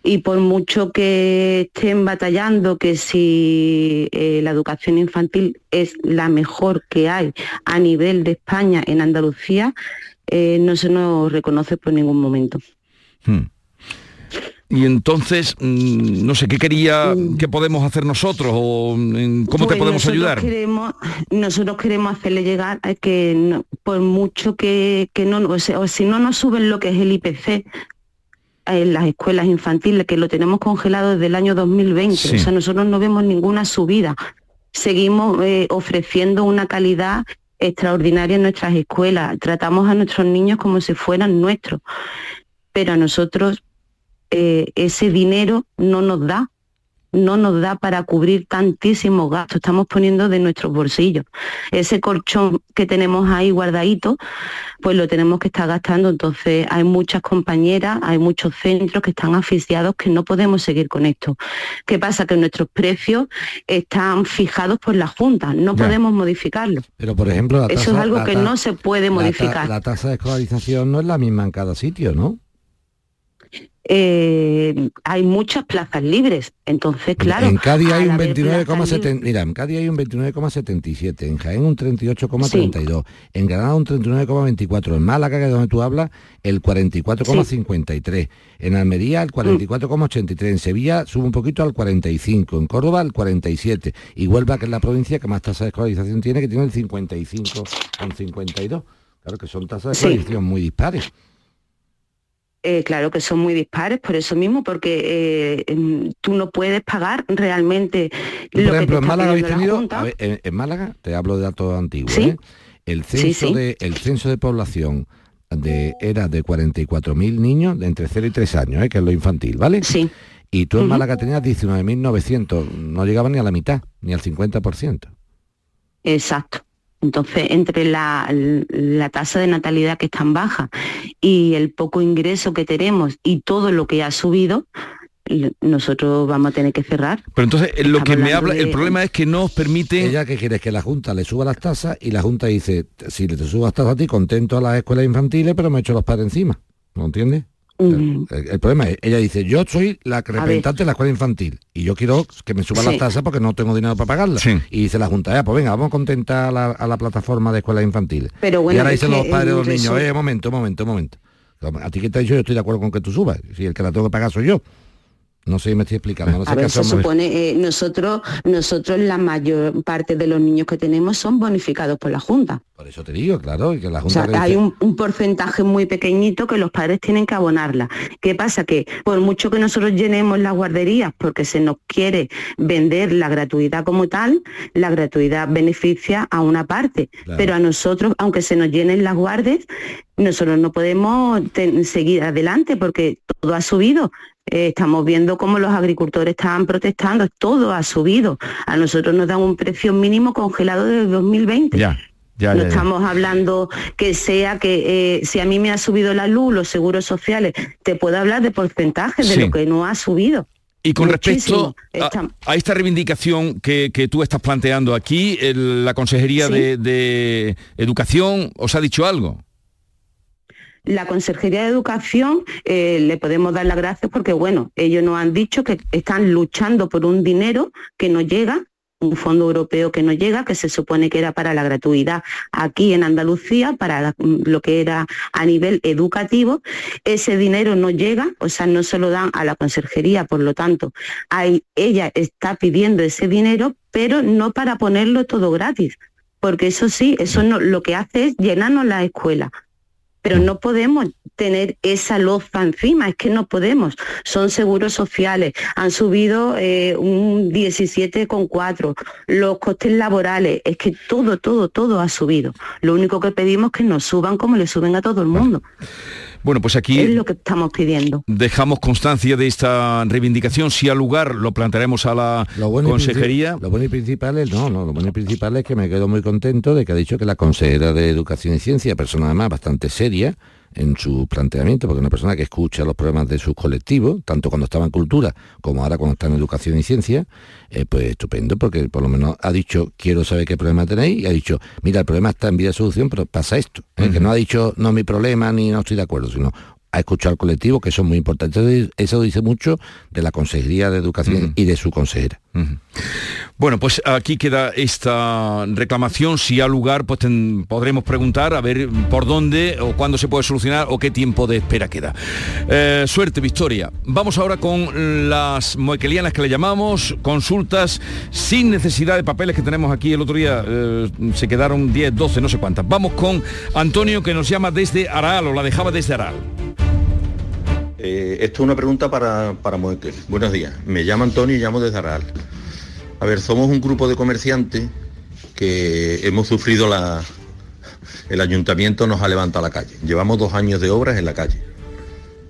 y por mucho que estén batallando que si eh, la educación infantil es la mejor que hay a nivel de España en Andalucía, eh, no se nos reconoce por ningún momento. Hmm. Y entonces, mm, no sé, ¿qué quería, mm. qué podemos hacer nosotros o mm, cómo te pues podemos ayudar? Queremos, nosotros queremos hacerle llegar a que por mucho que, no, o si no nos suben lo que es el IPC, en las escuelas infantiles, que lo tenemos congelado desde el año 2020. O sea, nosotros no vemos ninguna subida. Seguimos eh, ofreciendo una calidad extraordinaria en nuestras escuelas. Tratamos a nuestros niños como si fueran nuestros. Pero a nosotros eh, ese dinero no nos da no nos da para cubrir tantísimos gastos, estamos poniendo de nuestros bolsillos. Ese colchón que tenemos ahí guardadito, pues lo tenemos que estar gastando. Entonces hay muchas compañeras, hay muchos centros que están asfixiados que no podemos seguir con esto. ¿Qué pasa? Que nuestros precios están fijados por la Junta, no podemos modificarlo. Pero por ejemplo, eso es algo que no se puede modificar. la tasa de escolarización no es la misma en cada sitio, ¿no? Eh, hay muchas plazas libres. Entonces, claro. En Cádiz hay un 29,77. Mira, en Cádiz hay un 29,77, en Jaén un 38,32, en Granada un 39,24, en Málaga, que es donde tú hablas, el 44,53, en Almería el 44,83, en Sevilla sube un poquito al 45, en Córdoba al 47, y Huelva, que es la provincia que más tasa de escolarización tiene, que tiene el 55,52. Claro que son tasas de escolarización muy dispares. Eh, claro que son muy dispares, por eso mismo, porque eh, tú no puedes pagar realmente por ejemplo, en Málaga en, Málaga, te hablo de datos antiguos, ¿eh? el, censo De, el censo de población de, era de 44.000 niños de entre 0 y 3 años, que es lo infantil, ¿vale? Sí. Y tú en Málaga tenías 19.900, no llegaba ni a la mitad, ni al 50%. Exacto. Entonces, entre la, tasa de natalidad que es tan baja y el poco ingreso que tenemos y todo lo que ha subido, nosotros vamos a tener que cerrar. Pero entonces eh, lo Estamos que me habla, el problema es que no os permite... Ella que quiere es que la Junta le suba las tasas y la Junta dice, si le te las tasas a ti, contento a las escuelas infantiles, pero me echo los padres encima. ¿No entiendes? El, el problema es, ella dice, yo soy la representante de la escuela infantil y yo quiero que me suban Sí. las tasas porque no tengo dinero para pagarlas. Y dice la Junta, ya, pues venga, vamos a contentar a la, a la plataforma de escuelas infantiles. Pero bueno, y ahora dicen los padres de los eh, niños, eh, momento, momento, momento. A ti que te ha dicho, yo estoy de acuerdo con que tú subas. Si el que la tengo que pagar soy yo. No sé si me estoy explicando. No sé A ver, se supone, eh, nosotros, nosotros la mayor parte de los niños que tenemos son bonificados por la Junta. Por eso te digo, claro, y que la O Junta sea, le hay dice- un, un porcentaje muy pequeñito que los padres tienen que abonarla. ¿Qué pasa? Que por mucho que nosotros llenemos las guarderías porque se nos quiere vender la gratuidad como tal, la gratuidad beneficia a una parte. Claro. Pero a nosotros, aunque se nos llenen las guardes, nosotros no podemos seguir adelante porque todo ha subido. Eh, estamos viendo cómo los agricultores estaban protestando, todo ha subido. A nosotros nos dan un precio mínimo congelado desde 2020. Ya, ya, no ya, ya. estamos hablando que sea que eh, si a mí me ha subido la luz, los seguros sociales, te puedo hablar de porcentajes de lo que no ha subido. Y con Muchísimo. respecto a, a esta reivindicación que, que tú estás planteando aquí, el- la Consejería Sí. de, de Educación os ha dicho algo. La Consejería de Educación eh, le podemos dar las gracias porque, bueno, ellos nos han dicho que están luchando por un dinero que no llega, un fondo europeo que no llega, que se supone que era para la gratuidad aquí en Andalucía, para mm, lo que era a nivel educativo. Ese dinero no llega, o sea, no se lo dan a la Consejería, por lo tanto, hay, ella está pidiendo ese dinero, pero no para ponerlo todo gratis, porque eso sí, eso no, lo que hace es llenarnos la escuela pero no podemos tener esa loza encima, es que no podemos. Son seguros sociales, han subido eh, un 17,4, los costes laborales, es que todo, todo, todo ha subido. Lo único que pedimos es que nos suban como le suben a todo el mundo. Bueno, pues aquí Es lo que estamos pidiendo. dejamos constancia de esta reivindicación. Si al lugar lo plantearemos a la Lo bueno y Consejería. Lo bueno y principal es, no, no, lo bueno y principal es que me quedo muy contento de que ha dicho que la consejera de Educación y Ciencia, persona además bastante seria en su planteamiento, porque una persona que escucha los problemas de sus colectivos, tanto cuando estaba en cultura como ahora cuando está en educación y ciencia, eh, pues estupendo, porque por lo menos ha dicho, quiero saber qué problema tenéis, y ha dicho, mira, el problema está en vía de solución, pero pasa esto. ¿eh? Que no ha dicho, no es mi problema, ni no estoy de acuerdo, sino ha escuchado al colectivo, que eso es muy importante. Eso dice mucho de la Consejería de Educación y de su consejera. Bueno, pues aquí queda esta reclamación. Si ha lugar, pues ten- podremos preguntar a ver por dónde o cuándo se puede solucionar o qué tiempo de espera queda. Eh, suerte, Victoria. Vamos ahora con las moequelianas que le llamamos, consultas sin necesidad de papeles que tenemos aquí. El otro día eh, se quedaron 10, 12, no sé cuántas. Vamos con Antonio que nos llama desde Aral o la dejaba desde Aral. Eh, esto es una pregunta para, para Moekel. Buenos días. Me llamo Antonio y llamo desde Aral. A ver, somos un grupo de comerciantes que hemos sufrido la... El ayuntamiento nos ha levantado a la calle. Llevamos dos años de obras en la calle.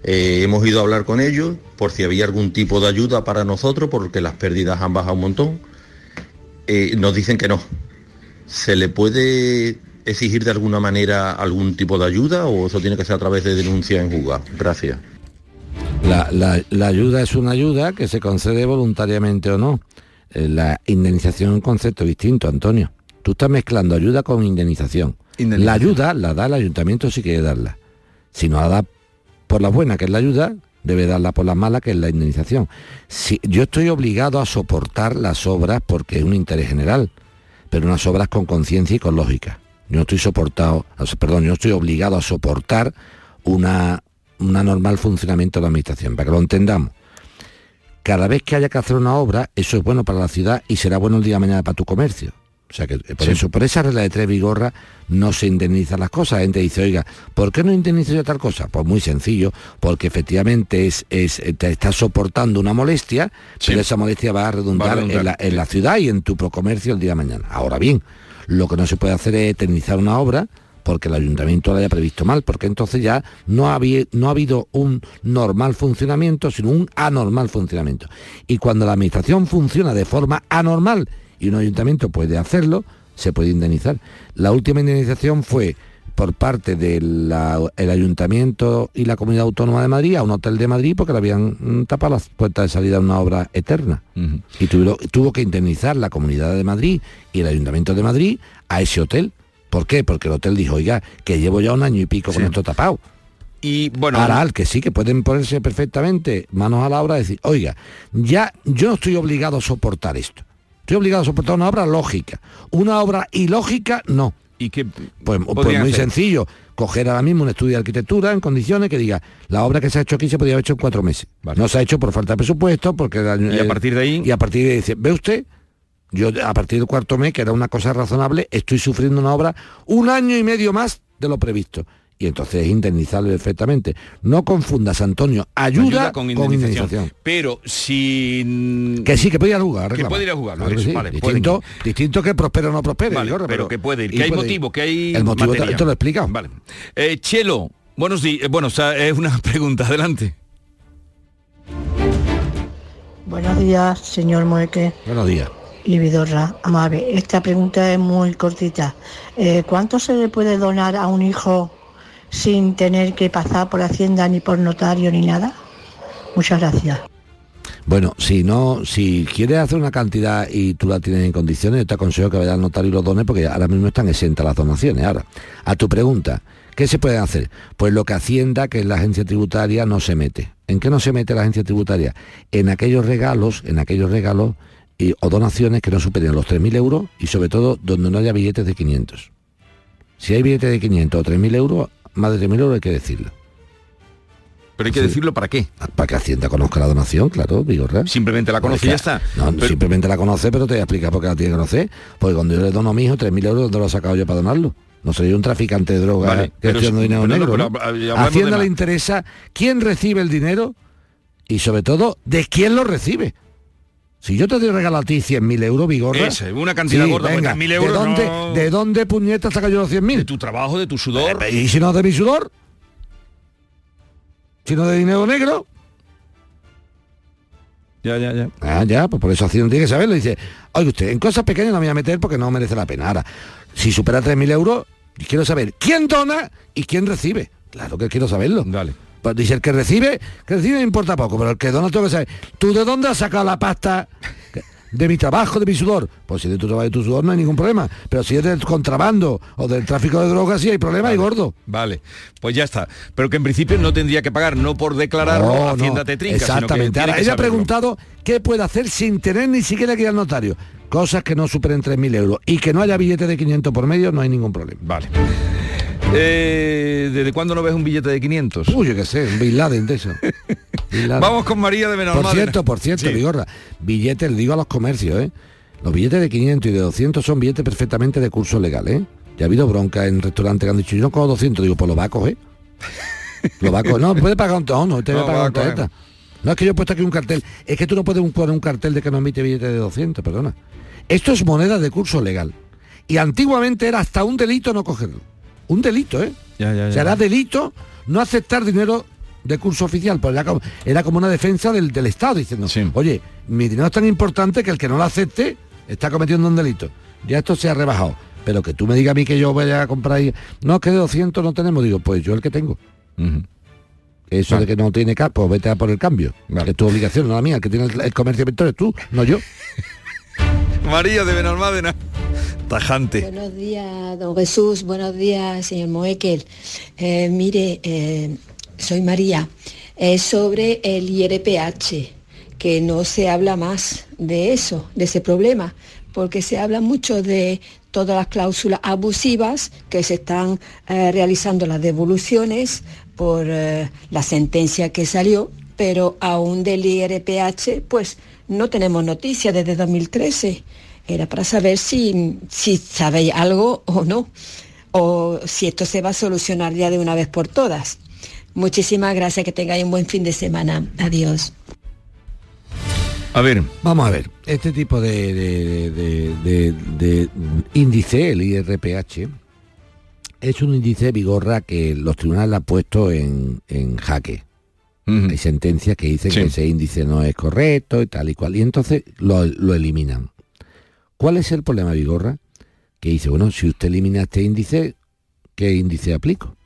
Eh, hemos ido a hablar con ellos por si había algún tipo de ayuda para nosotros, porque las pérdidas han bajado un montón. Eh, nos dicen que no. ¿Se le puede exigir de alguna manera algún tipo de ayuda o eso tiene que ser a través de denuncia en juzgado? Gracias. La, la- la ayuda es una ayuda que se concede voluntariamente o no. Eh, La indemnización es un concepto distinto, Antonio. Tú estás mezclando ayuda con indemnización. La ayuda la da el ayuntamiento si quiere darla. Si no la da por la buena, que es la ayuda, debe darla por la mala, que es la indemnización. Si, yo estoy obligado a soportar las obras porque es un interés general, pero unas obras con conciencia y con lógica. Yo estoy soportado, perdón, yo estoy obligado a soportar una, una normal funcionamiento de la administración, para que lo entendamos. Cada vez que haya que hacer una obra, eso es bueno para la ciudad y será bueno el día de mañana para tu comercio. O sea que eh, por Sí. eso, por esa regla de tres vigorra, no se indemnizan las cosas. La gente dice, oiga, ¿por qué no indemnizo yo tal cosa? Pues muy sencillo, porque efectivamente es, es eh, te estás soportando una molestia, pero esa molestia va a redundar, Va a redundar, en, la, en la ciudad y en tu comercio el día de mañana. Ahora bien, lo que no se puede hacer es eternizar una obra porque el ayuntamiento la haya previsto mal, porque entonces ya no, había, no ha habido un normal funcionamiento, sino un anormal funcionamiento. Y cuando la administración funciona de forma anormal y un ayuntamiento puede hacerlo, se puede indemnizar. La última indemnización fue por parte del Ayuntamiento y la Comunidad Autónoma de Madrid a un hotel de Madrid porque le habían mm, tapado las puertas de salida a una obra eterna. Y tuvo, tuvo que indemnizar la Comunidad de Madrid y el Ayuntamiento de Madrid a ese hotel. ¿Por qué? Porque el hotel dijo, oiga, que llevo ya un año y pico con esto tapado. Y bueno, Aral, que sí, que pueden ponerse perfectamente manos a la obra y decir, oiga, ya yo no estoy obligado a soportar esto. Estoy obligado a soportar una obra lógica. Una obra ilógica, no. ¿Y que Pues, pues muy sencillo. Coger ahora mismo un estudio de arquitectura en condiciones que diga, la obra que se ha hecho aquí se podría haber hecho en cuatro meses. No se ha hecho por falta de presupuesto, porque... Y a partir de ahí... Y a partir de ahí dice, ¿ve usted? Yo a partir del cuarto mes, que era una cosa razonable, estoy sufriendo una obra un año y medio más de lo previsto y entonces es indemnizable perfectamente. No confundas, Antonio, ayuda, con, indemnización. Pero si... Que sí, que puede ir a jugar. Que puede ir a jugar, distinto, distinto que prospere o no prospere. pero, que puede ir, que hay motivo, que hay El motivo te, lo he explicado. Vale. Eh, Chelo, buenos días. Eh, bueno, o sea, es una pregunta, adelante. Buenos días, señor Moeque. Buenos días. Y Vidorra, amable. Esta pregunta es muy cortita. Eh, ¿Cuánto se le puede donar a un hijo sin tener que pasar por Hacienda ni por notario ni nada? Muchas gracias. Bueno, si no, si quieres hacer una cantidad y tú la tienes en condiciones, yo te aconsejo que vayas al notario y los dones porque ahora mismo están exentas las donaciones. Ahora, a tu pregunta, ¿qué se puede hacer? Pues lo que Hacienda, que es la agencia tributaria, no se mete. ¿En qué no se mete la agencia tributaria? En aquellos regalos, en aquellos regalos y, o donaciones que no superen los 3.000 euros y sobre todo donde no haya billetes de 500. Si hay billetes de 500 o 3.000 euros, más de 3.000 euros hay que decirlo. ¿Pero hay que decirlo para qué? Para que Hacienda conozca la donación, claro, Vigorra. Simplemente la conoce y ya está. No, simplemente la conoce, pero te voy a explicar por qué la tiene que conocer. Porque cuando yo le dono a mi hijo 3.000 euros, ¿dónde lo he sacado yo para donarlo? No soy un traficante de drogas que estoy dinero negro. Hacienda le interesa quién recibe el dinero y sobre todo de quién lo recibe. Si yo te doy regalo a ti 100.000 euros, Vigorra... Ese, una cantidad gorda, venga, mil euros ¿de dónde, ¿De dónde puñetas saca yo los 100.000? De tu trabajo, de tu sudor. Eh, ¿Y si no de mi sudor? Si no de dinero negro. Ya, ya, ya. Ah, ya, pues por eso Hacienda tiene que saberlo. Dice, oye usted, en cosas pequeñas no me voy a meter porque no merece la pena. Ahora, si supera 3.000 euros, quiero saber quién dona y quién recibe. Claro que quiero saberlo. Dale. Pues dice, el que recibe, que recibe me importa poco, pero el que dona tengo que saber. ¿Tú de dónde has sacado la pasta? de mi trabajo, de mi sudor. Pues si de tu trabajo y tu sudor no hay ningún problema. Pero si es del contrabando o del tráfico de drogas, sí hay problema y gordo. Vale, pues ya está. Pero que en principio no tendría que pagar, no por declarar no, Hacienda no. Exactamente. Ahora, ella ha preguntado qué puede hacer sin tener ni siquiera que ir al notario. Cosas que no superen 3.000 euros. Y que no haya billete de 500 por medio, no hay ningún problema. Vale. Eh, ¿Desde cuándo no ves un billete de 500? Uy, yo qué sé, un Bin Laden de eso. Vamos con María de Benalmádena. Por cierto, por cierto, Vigorra, billetes, le digo a los comercios, ¿eh? Los billetes de 500 y de 200 son billetes perfectamente de curso legal, ¿eh? Ya ha habido bronca en restaurantes que han dicho, yo no cojo 200, digo, pues lo va a coger. lo va a coger. No, puede pagar un tono, no, te no, pagar un tarjeta. No es que yo he puesto aquí un cartel, es que tú no puedes poner un cartel de que no emite billetes de 200, perdona. Esto es moneda de curso legal. Y antiguamente era hasta un delito no cogerlo un delito, ¿eh? Ya, ya, ya. Será delito no aceptar dinero de curso oficial, pues era como, era como una defensa del, del Estado diciendo, oye, mi dinero es tan importante que el que no lo acepte está cometiendo un delito. Ya esto se ha rebajado. Pero que tú me digas a mí que yo vaya a comprar ahí, no, que de 200 no tenemos, digo, pues yo el que tengo. Eso de que no tiene capo, pues vete a por el cambio. Es tu obligación, no la mía, el que tiene el, comercio de tú, no yo. María de Benalmádena. Buenos días, don Jesús. Buenos días, señor Moekel. Eh, mire, eh, soy María. Es sobre el IRPH, que no se habla más de eso, de ese problema, porque se habla mucho de todas las cláusulas abusivas que se están eh, realizando las devoluciones por la sentencia que salió, pero aún del IRPH, pues no tenemos noticias desde 2013 era para saber si, si sabéis algo o no, o si esto se va a solucionar ya de una vez por todas. Muchísimas gracias, que tengáis un buen fin de semana. Adiós. A ver. Vamos a ver, este tipo de, de, índice, el IRPH, es un índice vigorra que los tribunales han puesto en, jaque. Hay sentencias que dicen que ese índice no es correcto y tal y cual, y entonces lo, lo eliminan. ¿Cuál es el problema, Vigorra? Que dice, bueno, si usted elimina este índice, ¿qué índice aplico?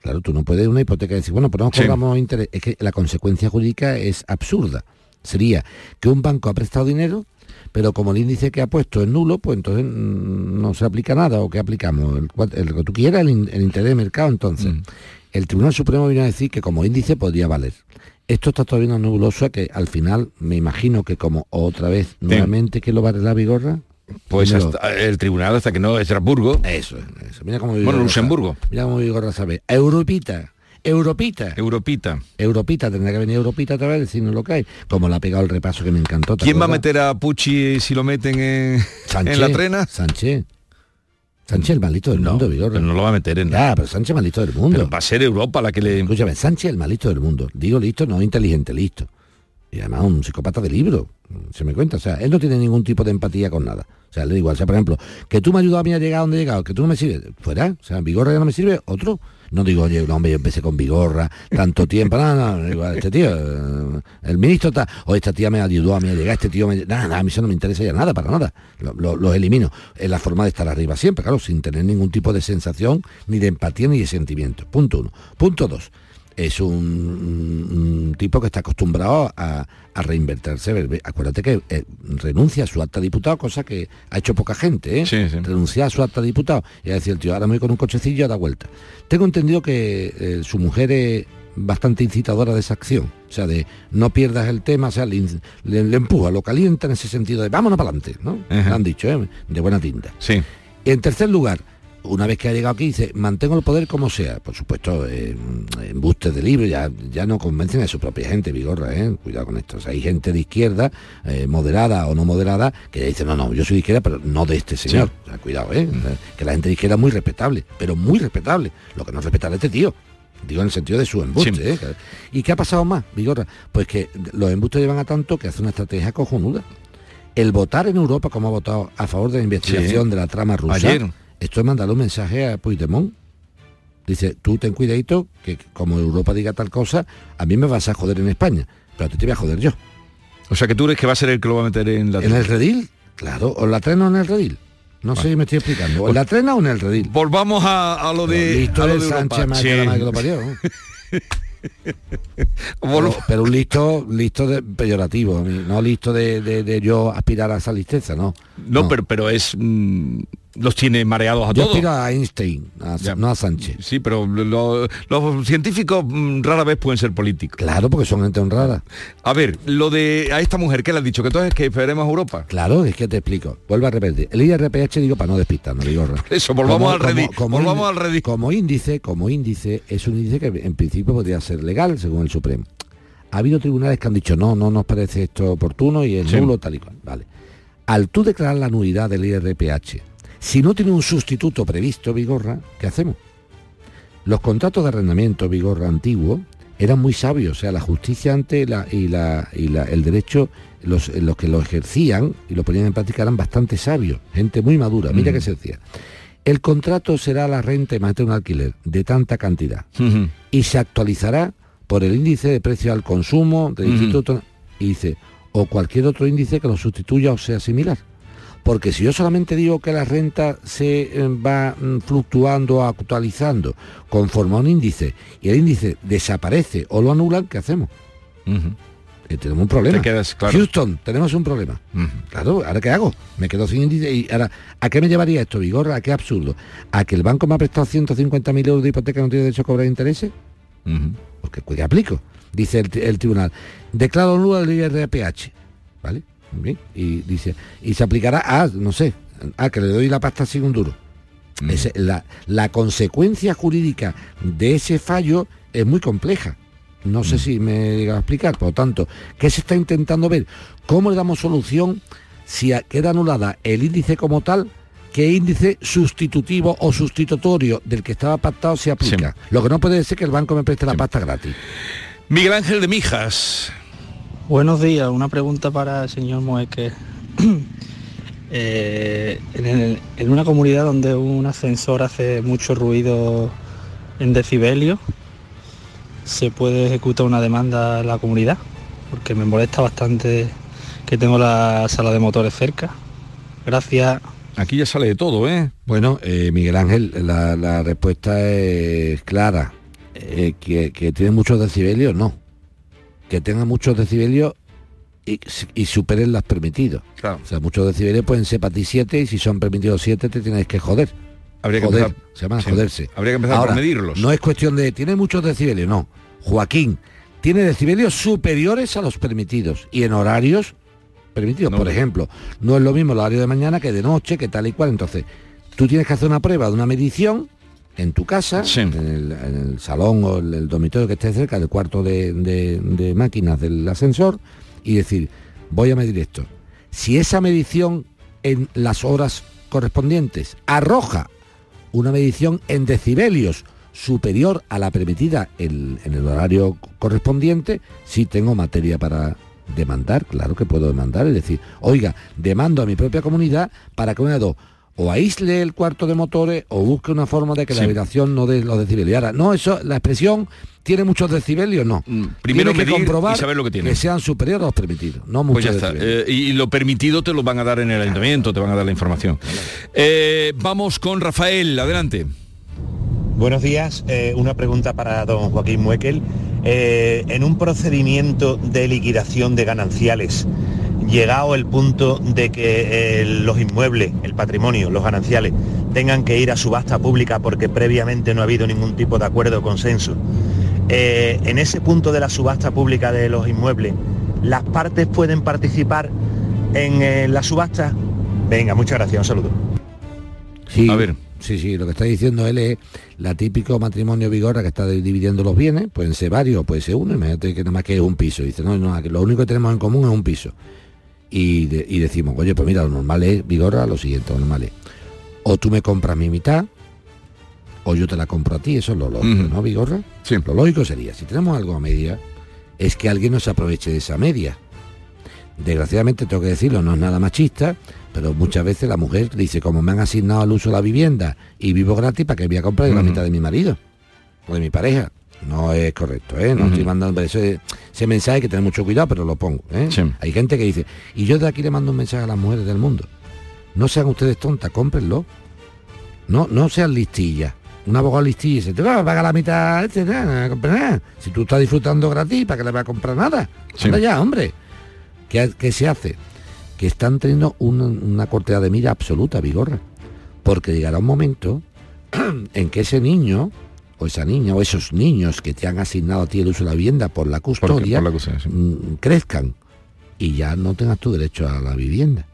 Claro, tú no puedes una hipoteca decir, bueno, pues no cobramos interés. Es que la consecuencia jurídica es absurda. Sería que un banco ha prestado dinero, pero como el índice que ha puesto es nulo, pues entonces mm, no se aplica nada. ¿O qué aplicamos? El, el que tú quieras, el, interés de mercado, entonces. Mm. El Tribunal Supremo viene a decir que como índice podría valer. Esto está todavía nebuloso que al final me imagino que como otra vez nuevamente que lo vale la vigorra, pues el tribunal hasta que no es Estrasburgo. Eso, eso. Mira cómo Bueno, Luxemburgo. Mira cómo Vigorra sabe. Europita. Europita. Europita. Europita, tendrá que venir Europita otra vez decirnos lo que hay. Como le ha pegado el repaso que me encantó. ¿Quién va a meter a Pucci si lo meten en, en la trena? Sánchez. Sánchez el malito del mundo, Vigorra. Pero no lo va a meter en Ya, pero Sánchez malito del mundo. va a ser Europa la que le... Escúchame, Sánchez el malito del mundo. Digo listo, no inteligente, listo. Y además un psicópata de libro. Se me cuenta. O sea, él no tiene ningún tipo de empatía con nada. O sea, le da igual. O sea, por ejemplo, que tú me ayudas a mí a llegar a donde he llegado, que tú no me sirves, fuera. O sea, Vigorra ya no me sirve, otro. No digo, oye, no, hombre, yo empecé con Vigorra, tanto tiempo, nada, no, igual, este tío, eh, el ministro está, o esta tía me ayudó a mí a llegar, este tío me, nada, nada, a mí eso no me interesa ya nada, para nada. Los elimino. Es la forma de estar arriba siempre, claro, sin tener ningún tipo de sensación, ni de empatía, ni de sentimiento. Punto uno. Punto dos es un, tipo que está acostumbrado a, a reinvertirse. Acuérdate que eh, renuncia a su acta diputado, cosa que ha hecho poca gente, ¿eh? Renuncia a su acta diputado. Y a decir, tío, ahora me voy con un cochecillo a dar vuelta. Tengo entendido que eh, su mujer es bastante incitadora de esa acción. O sea, de no pierdas el tema, o sea, le, empuja, lo calienta en ese sentido de vámonos para adelante, ¿no? han dicho, ¿eh? de buena tinta. Sí. En tercer lugar, una vez que ha llegado aquí dice, mantengo el poder como sea. Por supuesto, en embustes de libro, ya, ya no convencen a su propia gente, Vigorra, ¿eh? cuidado con esto. hay gente de izquierda, eh, moderada o no moderada, que dice, no, no, yo soy de izquierda, pero no de este señor. cuidado, ¿eh? que la gente de izquierda es muy respetable, pero muy respetable. Lo que no es respetable este tío. Digo en el sentido de su embuste. ¿eh? ¿Y qué ha pasado más, Vigorra? Pues que los embustes llevan a tanto que hace una estrategia cojonuda. El votar en Europa, como ha votado a favor de la investigación de la trama rusa, esto es mandarle un mensaje a Puigdemont. Dice, tú ten cuidadito, que como Europa diga tal cosa, a mí me vas a joder en España, pero a ti te voy a joder yo. O sea que tú crees que va a ser el que lo va a meter en la ¿En el redil? Claro, o la trena o en el redil. No sé si me estoy explicando. ¿O en la trena o en el redil? Volvamos a, lo de... Listo de Sánchez más que lo parió. pero, un listo listo de peyorativo no listo de, yo aspirar a esa listeza no no, Pero, pero es mm, los tiene mareados a todos. Yo a Einstein, no a Sánchez. Sí, pero los científicos mm, rara vez pueden ser políticos. Claro, porque son gente honrada. A ver, lo de a esta mujer, ¿qué le has dicho? Que entonces que esperemos a Europa. Claro, es que te explico. Vuelvo a repetir. El IRPH digo para no despistar, no digo Eso, volvamos al redí. volvamos al redí. Como índice, como índice, es un índice que en principio podría ser legal, según el Supremo. Ha habido tribunales que han dicho no, no nos parece esto oportuno y es nulo tal y cual. Vale. Al tú declarar la nulidad del IRPH si no tiene un sustituto previsto, Vigorra, ¿qué hacemos? Los contratos de arrendamiento, Vigorra, antiguo, eran muy sabios, o sea, la justicia ante la, y, la, y el derecho, los, que lo ejercían y lo ponían en práctica eran bastante sabios, gente muy madura, mira que se decía. El contrato será la renta, de un alquiler, de tanta cantidad, y se actualizará por el índice de precio al consumo del instituto, y dice, o cualquier otro índice que lo sustituya o sea similar porque si yo solamente digo que la renta se eh, va mm, fluctuando, actualizando, conforme a un índice, y el índice desaparece o lo anulan, ¿qué hacemos? Eh, tenemos un problema. Houston, tenemos un problema. Claro, ¿ahora qué hago? Me quedo sin índice y ahora, ¿a qué me llevaría esto, Vigorra? ¿A qué absurdo? ¿A que el banco me ha prestado 150.000 euros de hipoteca y no tiene derecho a cobrar intereses? Porque, ¿qué aplico? Dice el, tribunal. Declaro nulo el IRPH. ¿Vale? Y dice, y se aplicará a, no sé, a que le doy la pasta sin un duro. Mm. la, la, consecuencia jurídica de ese fallo es muy compleja. No sé mm. si me llega a explicar. Por lo tanto, ¿qué se está intentando ver? ¿Cómo le damos solución si queda anulada el índice como tal? ¿Qué índice sustitutivo o sustitutorio del que estaba pactado se aplica? Lo que no puede ser que el banco me preste la pasta gratis. Miguel Ángel de Mijas. Buenos días, una pregunta para el señor Moeque. Eh, en, una comunidad donde un ascensor hace mucho ruido en decibelio, ¿se puede ejecutar una demanda en la comunidad? Porque me molesta bastante que tengo la sala de motores cerca. Gracias. Aquí ya sale de todo, ¿eh? Bueno, eh, Miguel Ángel, la, la respuesta es clara. Eh, que, que tiene muchos decibelios, no. Que tenga muchos decibelios y, y superen las permitidos. Claro. O sea, muchos decibelios pueden ser para ti 7 y si son permitidos 7 te tienes que joder. Habría que Joder, empezar- se llama sí. joderse. Habría que empezar por Ahora, medirlos. No es cuestión de tiene muchos decibelios, no. Joaquín tiene decibelios superiores a los permitidos y en horarios permitidos. Por ejemplo, no es lo mismo el horario de mañana que de noche, que tal y cual. Entonces, tú tienes que hacer una prueba de una medición en tu casa, en, el, en el salón o el, el dormitorio que esté cerca del cuarto de, de- de máquinas del ascensor y decir, voy a medir esto. Si esa medición en las horas correspondientes arroja una medición en decibelios superior a la permitida en, en el horario correspondiente, sí tengo materia para demandar, claro que puedo demandar, es decir, oiga, demando a mi propia comunidad para que una de dos, o aísle el cuarto de motores o busque una forma de que la Sí. vibración no dé los decibelios. Y ahora, no, eso, la expresión tiene muchos decibelios, no. Mm, primero Tiene que medir y comprobar saber lo que tiene. sean superiores a los permitidos, no Pues muchos ya está. decibelios. Eh, y lo permitido te lo van a dar en el ayuntamiento, te van a dar la información. Eh, vamos con Rafael, adelante. Buenos días, eh, una pregunta para don Joaquín Muekel. Eh, en un procedimiento de liquidación de gananciales, llegado el punto de que eh, los inmuebles, el patrimonio, los gananciales, tengan que ir a subasta pública porque previamente no ha habido ningún tipo de acuerdo o consenso, eh, en ese punto de la subasta pública de los inmuebles, ¿las partes pueden participar en eh, la subasta? Venga, muchas gracias, un saludo. Sí, a ver. Sí, sí, lo que está diciendo él es la típico matrimonio vigorra que está dividiendo los bienes, pueden ser varios, puede ser uno, imagínate que nada más que es un piso. Dice, no, no, lo único que tenemos en común es un piso. Y, de- y decimos, oye, pues mira, lo normal es, vigorra, lo siguiente, lo normal es, o tú me compras mi mitad, o yo te la compro a ti, eso es lo lógico, ¿no, vigorra? Lo lógico sería, si tenemos algo a media, es que alguien nos aproveche de esa media. Desgraciadamente tengo que decirlo, no es nada machista, pero muchas veces la mujer dice, como me han asignado al uso de la vivienda y vivo gratis, ¿para que voy a comprar la mitad de mi marido? O de mi pareja. No es correcto, ¿eh? No estoy mandando ese, ese mensaje hay que tener mucho cuidado, pero lo pongo. ¿eh? Hay gente que dice, y yo de aquí le mando un mensaje a las mujeres del mundo. No sean ustedes tontas, cómprenlo. No, no sean listillas. Un abogado listilla y dice, te vas a pagar la mitad, este, nada, no nada. Si tú estás disfrutando gratis, ¿para qué le vas a comprar nada? Anda ya, hombre. ¿Qué, qué se hace? Que están teniendo una, una cortedad de mira absoluta, Vigorra. Porque llegará un momento en que ese niño, o esa niña, o esos niños que te han asignado a ti el uso de la vivienda por la custodia, por la custodia, sí. mm, crezcan y ya no tengas tu derecho a la vivienda.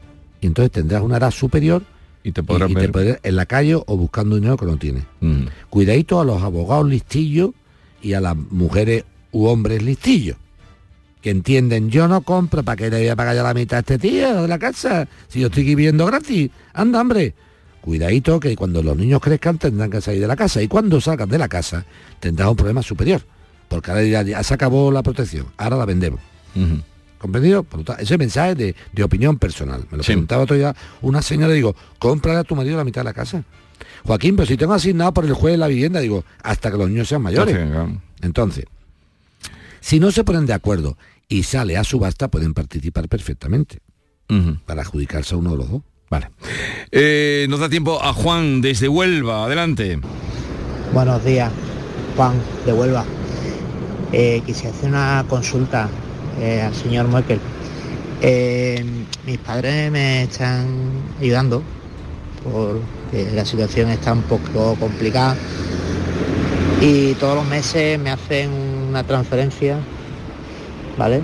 Y entonces tendrás una edad superior y te podrás y te ver- podrás en la calle o buscando dinero que no tienes. Mm. Cuidadito a los abogados listillos y a las mujeres u hombres listillos. Que entienden, yo no compro, ¿para qué le voy a pagar ya la mitad a este tío de la casa? Si yo estoy viviendo gratis. Anda, hombre. Cuidadito que cuando los niños crezcan tendrán que salir de la casa. Y cuando salgan de la casa tendrás un problema superior. Porque ahora ya, ya se acabó la protección. Ahora la vendemos. ¿Comprendido? Por lo tanto, ese mensaje de, de opinión personal. Me lo preguntaba otro día una señora, digo, cómprale a tu marido la mitad de la casa. Joaquín, pero si tengo asignado por el juez de la vivienda, digo, hasta que los niños sean mayores. Claro. Entonces, si no se ponen de acuerdo y sale a subasta, pueden participar perfectamente para adjudicarse a uno de los dos. Vale. Eh, nos da tiempo a Juan desde Huelva, adelante. Buenos días, Juan de Huelva. Eh, quisiera hacer una consulta eh, al señor Moekel. Eh, mis padres me están ayudando porque la situación está un poco complicada y todos los meses me hacen una transferencia, ¿vale?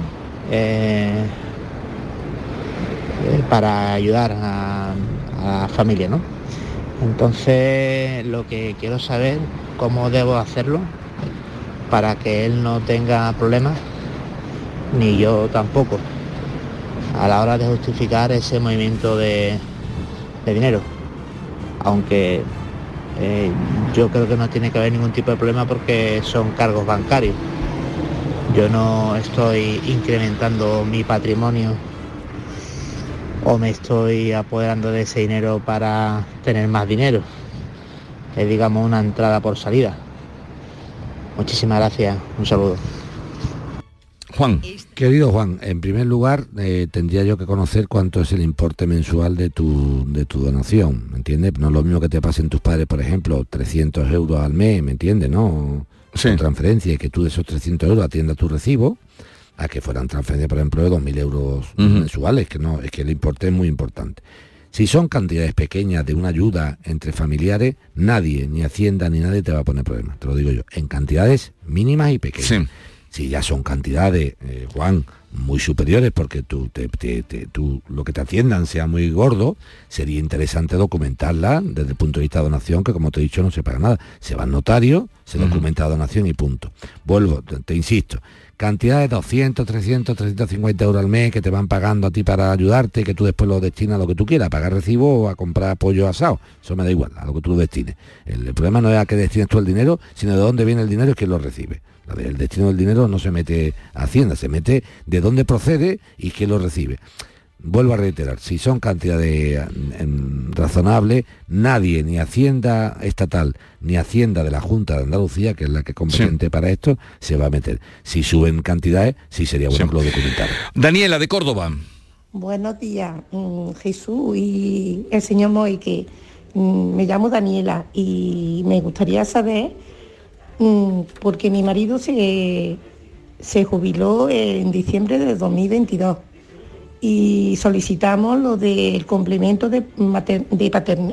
Eh, para ayudar a, la familia, ¿no? Entonces lo que quiero saber cómo debo hacerlo para que él no tenga problemas, ni yo tampoco, a la hora de justificar ese movimiento de, de dinero. Aunque eh, yo creo que no tiene que haber ningún tipo de problema porque son cargos bancarios. Yo no estoy incrementando mi patrimonio o me estoy apoderando de ese dinero para tener más dinero. Es digamos una entrada por salida. Muchísimas gracias. Un saludo. Juan. Querido Juan, en primer lugar eh, tendría yo que conocer cuánto es el importe mensual de tu, de tu donación, ¿me entiendes? No es lo mismo que te pasen tus padres, por ejemplo, 300 euros al mes, ¿me entiendes? ¿No? Con transferencia y que tú de esos 300 euros atiendas tu recibo, a que fueran transferencias, por ejemplo, de 2.000 euros mensuales, que no, es que el importe es muy importante. Si son cantidades pequeñas de una ayuda entre familiares, nadie, ni Hacienda, ni nadie te va a poner problemas, te lo digo yo, en cantidades mínimas y pequeñas. Si ya son cantidades, eh, Juan, muy superiores porque tú, te- te- te- tú lo que te atiendan sea muy gordo, sería interesante documentarla desde el punto de vista de donación, que como te he dicho no se paga nada. Se va al notario, se documenta la donación y punto. Vuelvo, te, te insisto, cantidad de 200, 300, 350 euros al mes que te van pagando a ti para ayudarte y que tú después lo destinas a lo que tú quieras, a pagar recibo o a comprar pollo asado. Eso me da igual, a lo que tú lo destines. El, el problema no es a qué destines tú el dinero, sino de dónde viene el dinero y quién lo recibe. La de- El destino del dinero no se mete a Hacienda, se mete de dónde procede y quién lo recibe. Vuelvo a reiterar, si son cantidades em, razonables, nadie, ni Hacienda estatal, ni Hacienda de la Junta de Andalucía, que es la que es competente para esto, se va a meter. Si suben cantidades, sí sería bueno que lo documentaran. Daniela, de Córdoba. Buenos días, mm, Jesús y el señor Moike. Mm, Me llamo Daniela y me gustaría saber, mm, porque mi marido se, se jubiló en diciembre de 2022 y solicitamos lo del complemento de,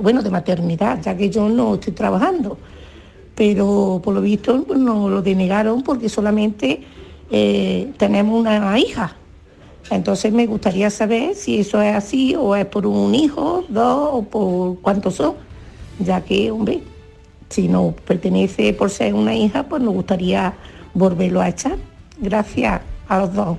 bueno, de maternidad, ya que yo no estoy trabajando. Pero por lo visto pues, nos lo denegaron porque solamente eh, tenemos una hija. Entonces me gustaría saber si eso es así o es por un hijo, dos o por cuántos son, ya que, hombre, si no pertenece por ser una hija, pues nos gustaría volverlo a echar. Gracias a los dos.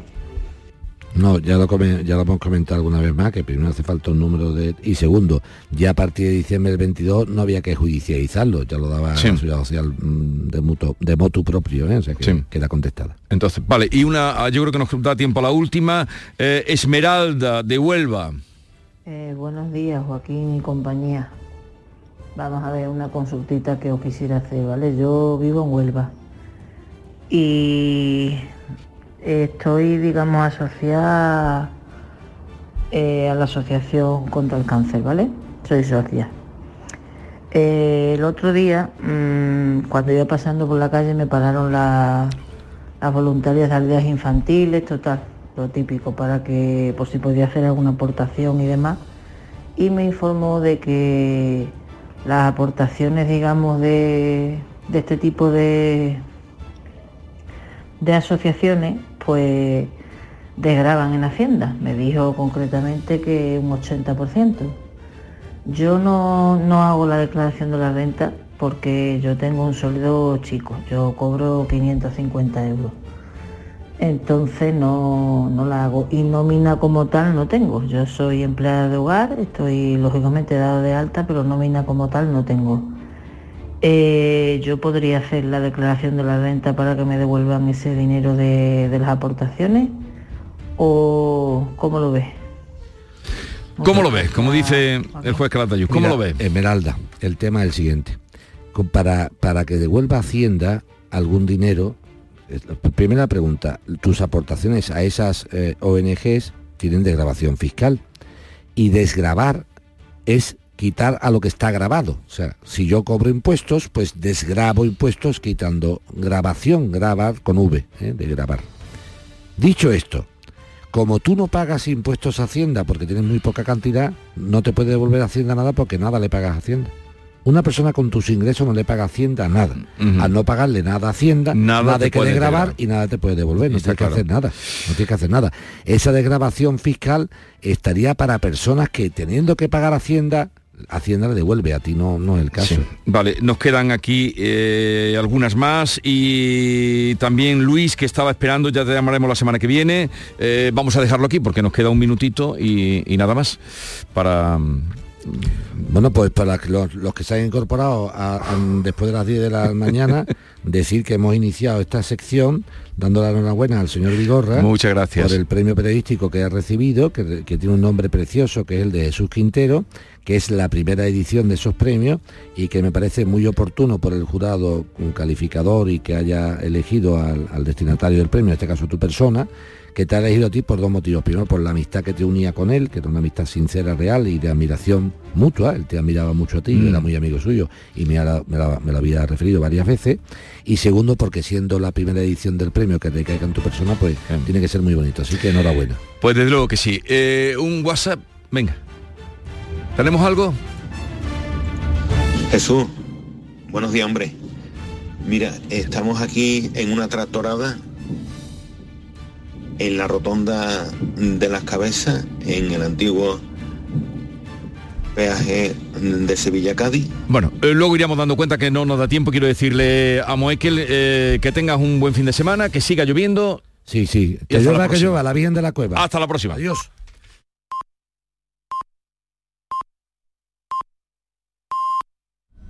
No, ya lo, ya lo hemos comentado alguna vez más, que primero hace falta un número de... Y segundo, ya a partir de diciembre del 22 no había que judicializarlo, ya lo daba Sí. la Seguridad Social mm, de, mutuo, de motu propio, ¿eh? o sea que queda contestada. Entonces, vale, y una, ah, yo creo que nos da tiempo a la última, eh, Esmeralda, de Huelva. Eh, buenos días, Joaquín y compañía. Vamos a ver una consultita que os quisiera hacer, ¿vale? Yo vivo en Huelva y estoy, digamos, asociada eh, a la Asociación contra el Cáncer, ¿vale? Soy socia. Eh, el otro día, mm, cuando iba pasando por la calle, me pararon la- las voluntarias de aldeas infantiles, total, lo típico, para que, por si podía hacer alguna aportación y demás. Y me informó de que las aportaciones, digamos, de, este tipo de, de asociaciones, pues desgraban en Hacienda. Me dijo concretamente que un 80%. Yo no, no hago la declaración de la renta porque yo tengo un sueldo chico, yo cobro 550 euros. Entonces no, no la hago. Y nómina como tal no tengo. Yo soy empleada de hogar, estoy lógicamente dado de alta, pero nómina como tal no tengo. Eh, yo podría hacer la declaración de la renta para que me devuelvan ese dinero de, de las aportaciones o cómo lo ves. ¿Cómo lo ves? Como dice el juez Calatayud, ¿cómo Mira, lo ves? Esmeralda, el tema es el siguiente. Para, para que devuelva Hacienda algún dinero, primera pregunta, tus aportaciones a esas eh, ONGs tienen desgrabación fiscal. Y desgrabar es quitar a lo que está grabado. O sea, si yo cobro impuestos, pues desgrabo impuestos quitando grabación, grabar con V, ¿eh? de grabar. Dicho esto, como tú no pagas impuestos a Hacienda porque tienes muy poca cantidad, no te puede devolver Hacienda nada porque nada le pagas a Hacienda. Una persona con tus ingresos no le paga Hacienda nada. Al no pagarle nada a Hacienda, Nada nada, te puede entregar. y nada te puede devolver. No Está tienes que hacer nada. No tienes que hacer nada. Esa desgrabación fiscal estaría para personas que teniendo que pagar Hacienda, Hacienda le devuelve. A ti no, no es el caso. Vale, nos quedan aquí eh, algunas más y también Luis que estaba esperando, ya te llamaremos la semana que viene. Eh, vamos a dejarlo aquí porque nos queda un minutito y, y nada más para... Bueno, pues para que los, los que se han incorporado a- a- después de las 10 de la mañana, decir que hemos iniciado esta sección dando la enhorabuena al señor Vigorra. Muchas gracias. Por el premio periodístico que ha recibido, que, que tiene un nombre precioso, que es el de Jesús Quintero, que es la primera edición de esos premios y que me parece muy oportuno por el jurado un calificador y que haya elegido al, al destinatario del premio, en este caso tu persona, que te ha elegido a ti por dos motivos. Primero, por la amistad que te unía con él, que era una amistad sincera, real y de admiración mutua. Él te admiraba mucho a ti, Mm. era muy amigo suyo y me, ha- me la- me lo había referido varias veces. Y segundo, porque siendo la primera edición del premio que te caiga en tu persona, pues tiene que ser muy bonito. Así que enhorabuena. Pues desde luego que sí. Eh, un WhatsApp, venga. ¿Tenemos algo? Jesús, buenos días, hombre. Mira, estamos aquí en una tractorada en la rotonda de las cabezas, en el antiguo peaje de Sevilla-Cádiz. Bueno, eh, luego iríamos dando cuenta que no nos da tiempo. Quiero decirle a Moekel eh, que tengas un buen fin de semana, que siga lloviendo. Sí, sí. Que llueva, que llueva, la Virgen de la Cueva. Hasta la próxima. Adiós.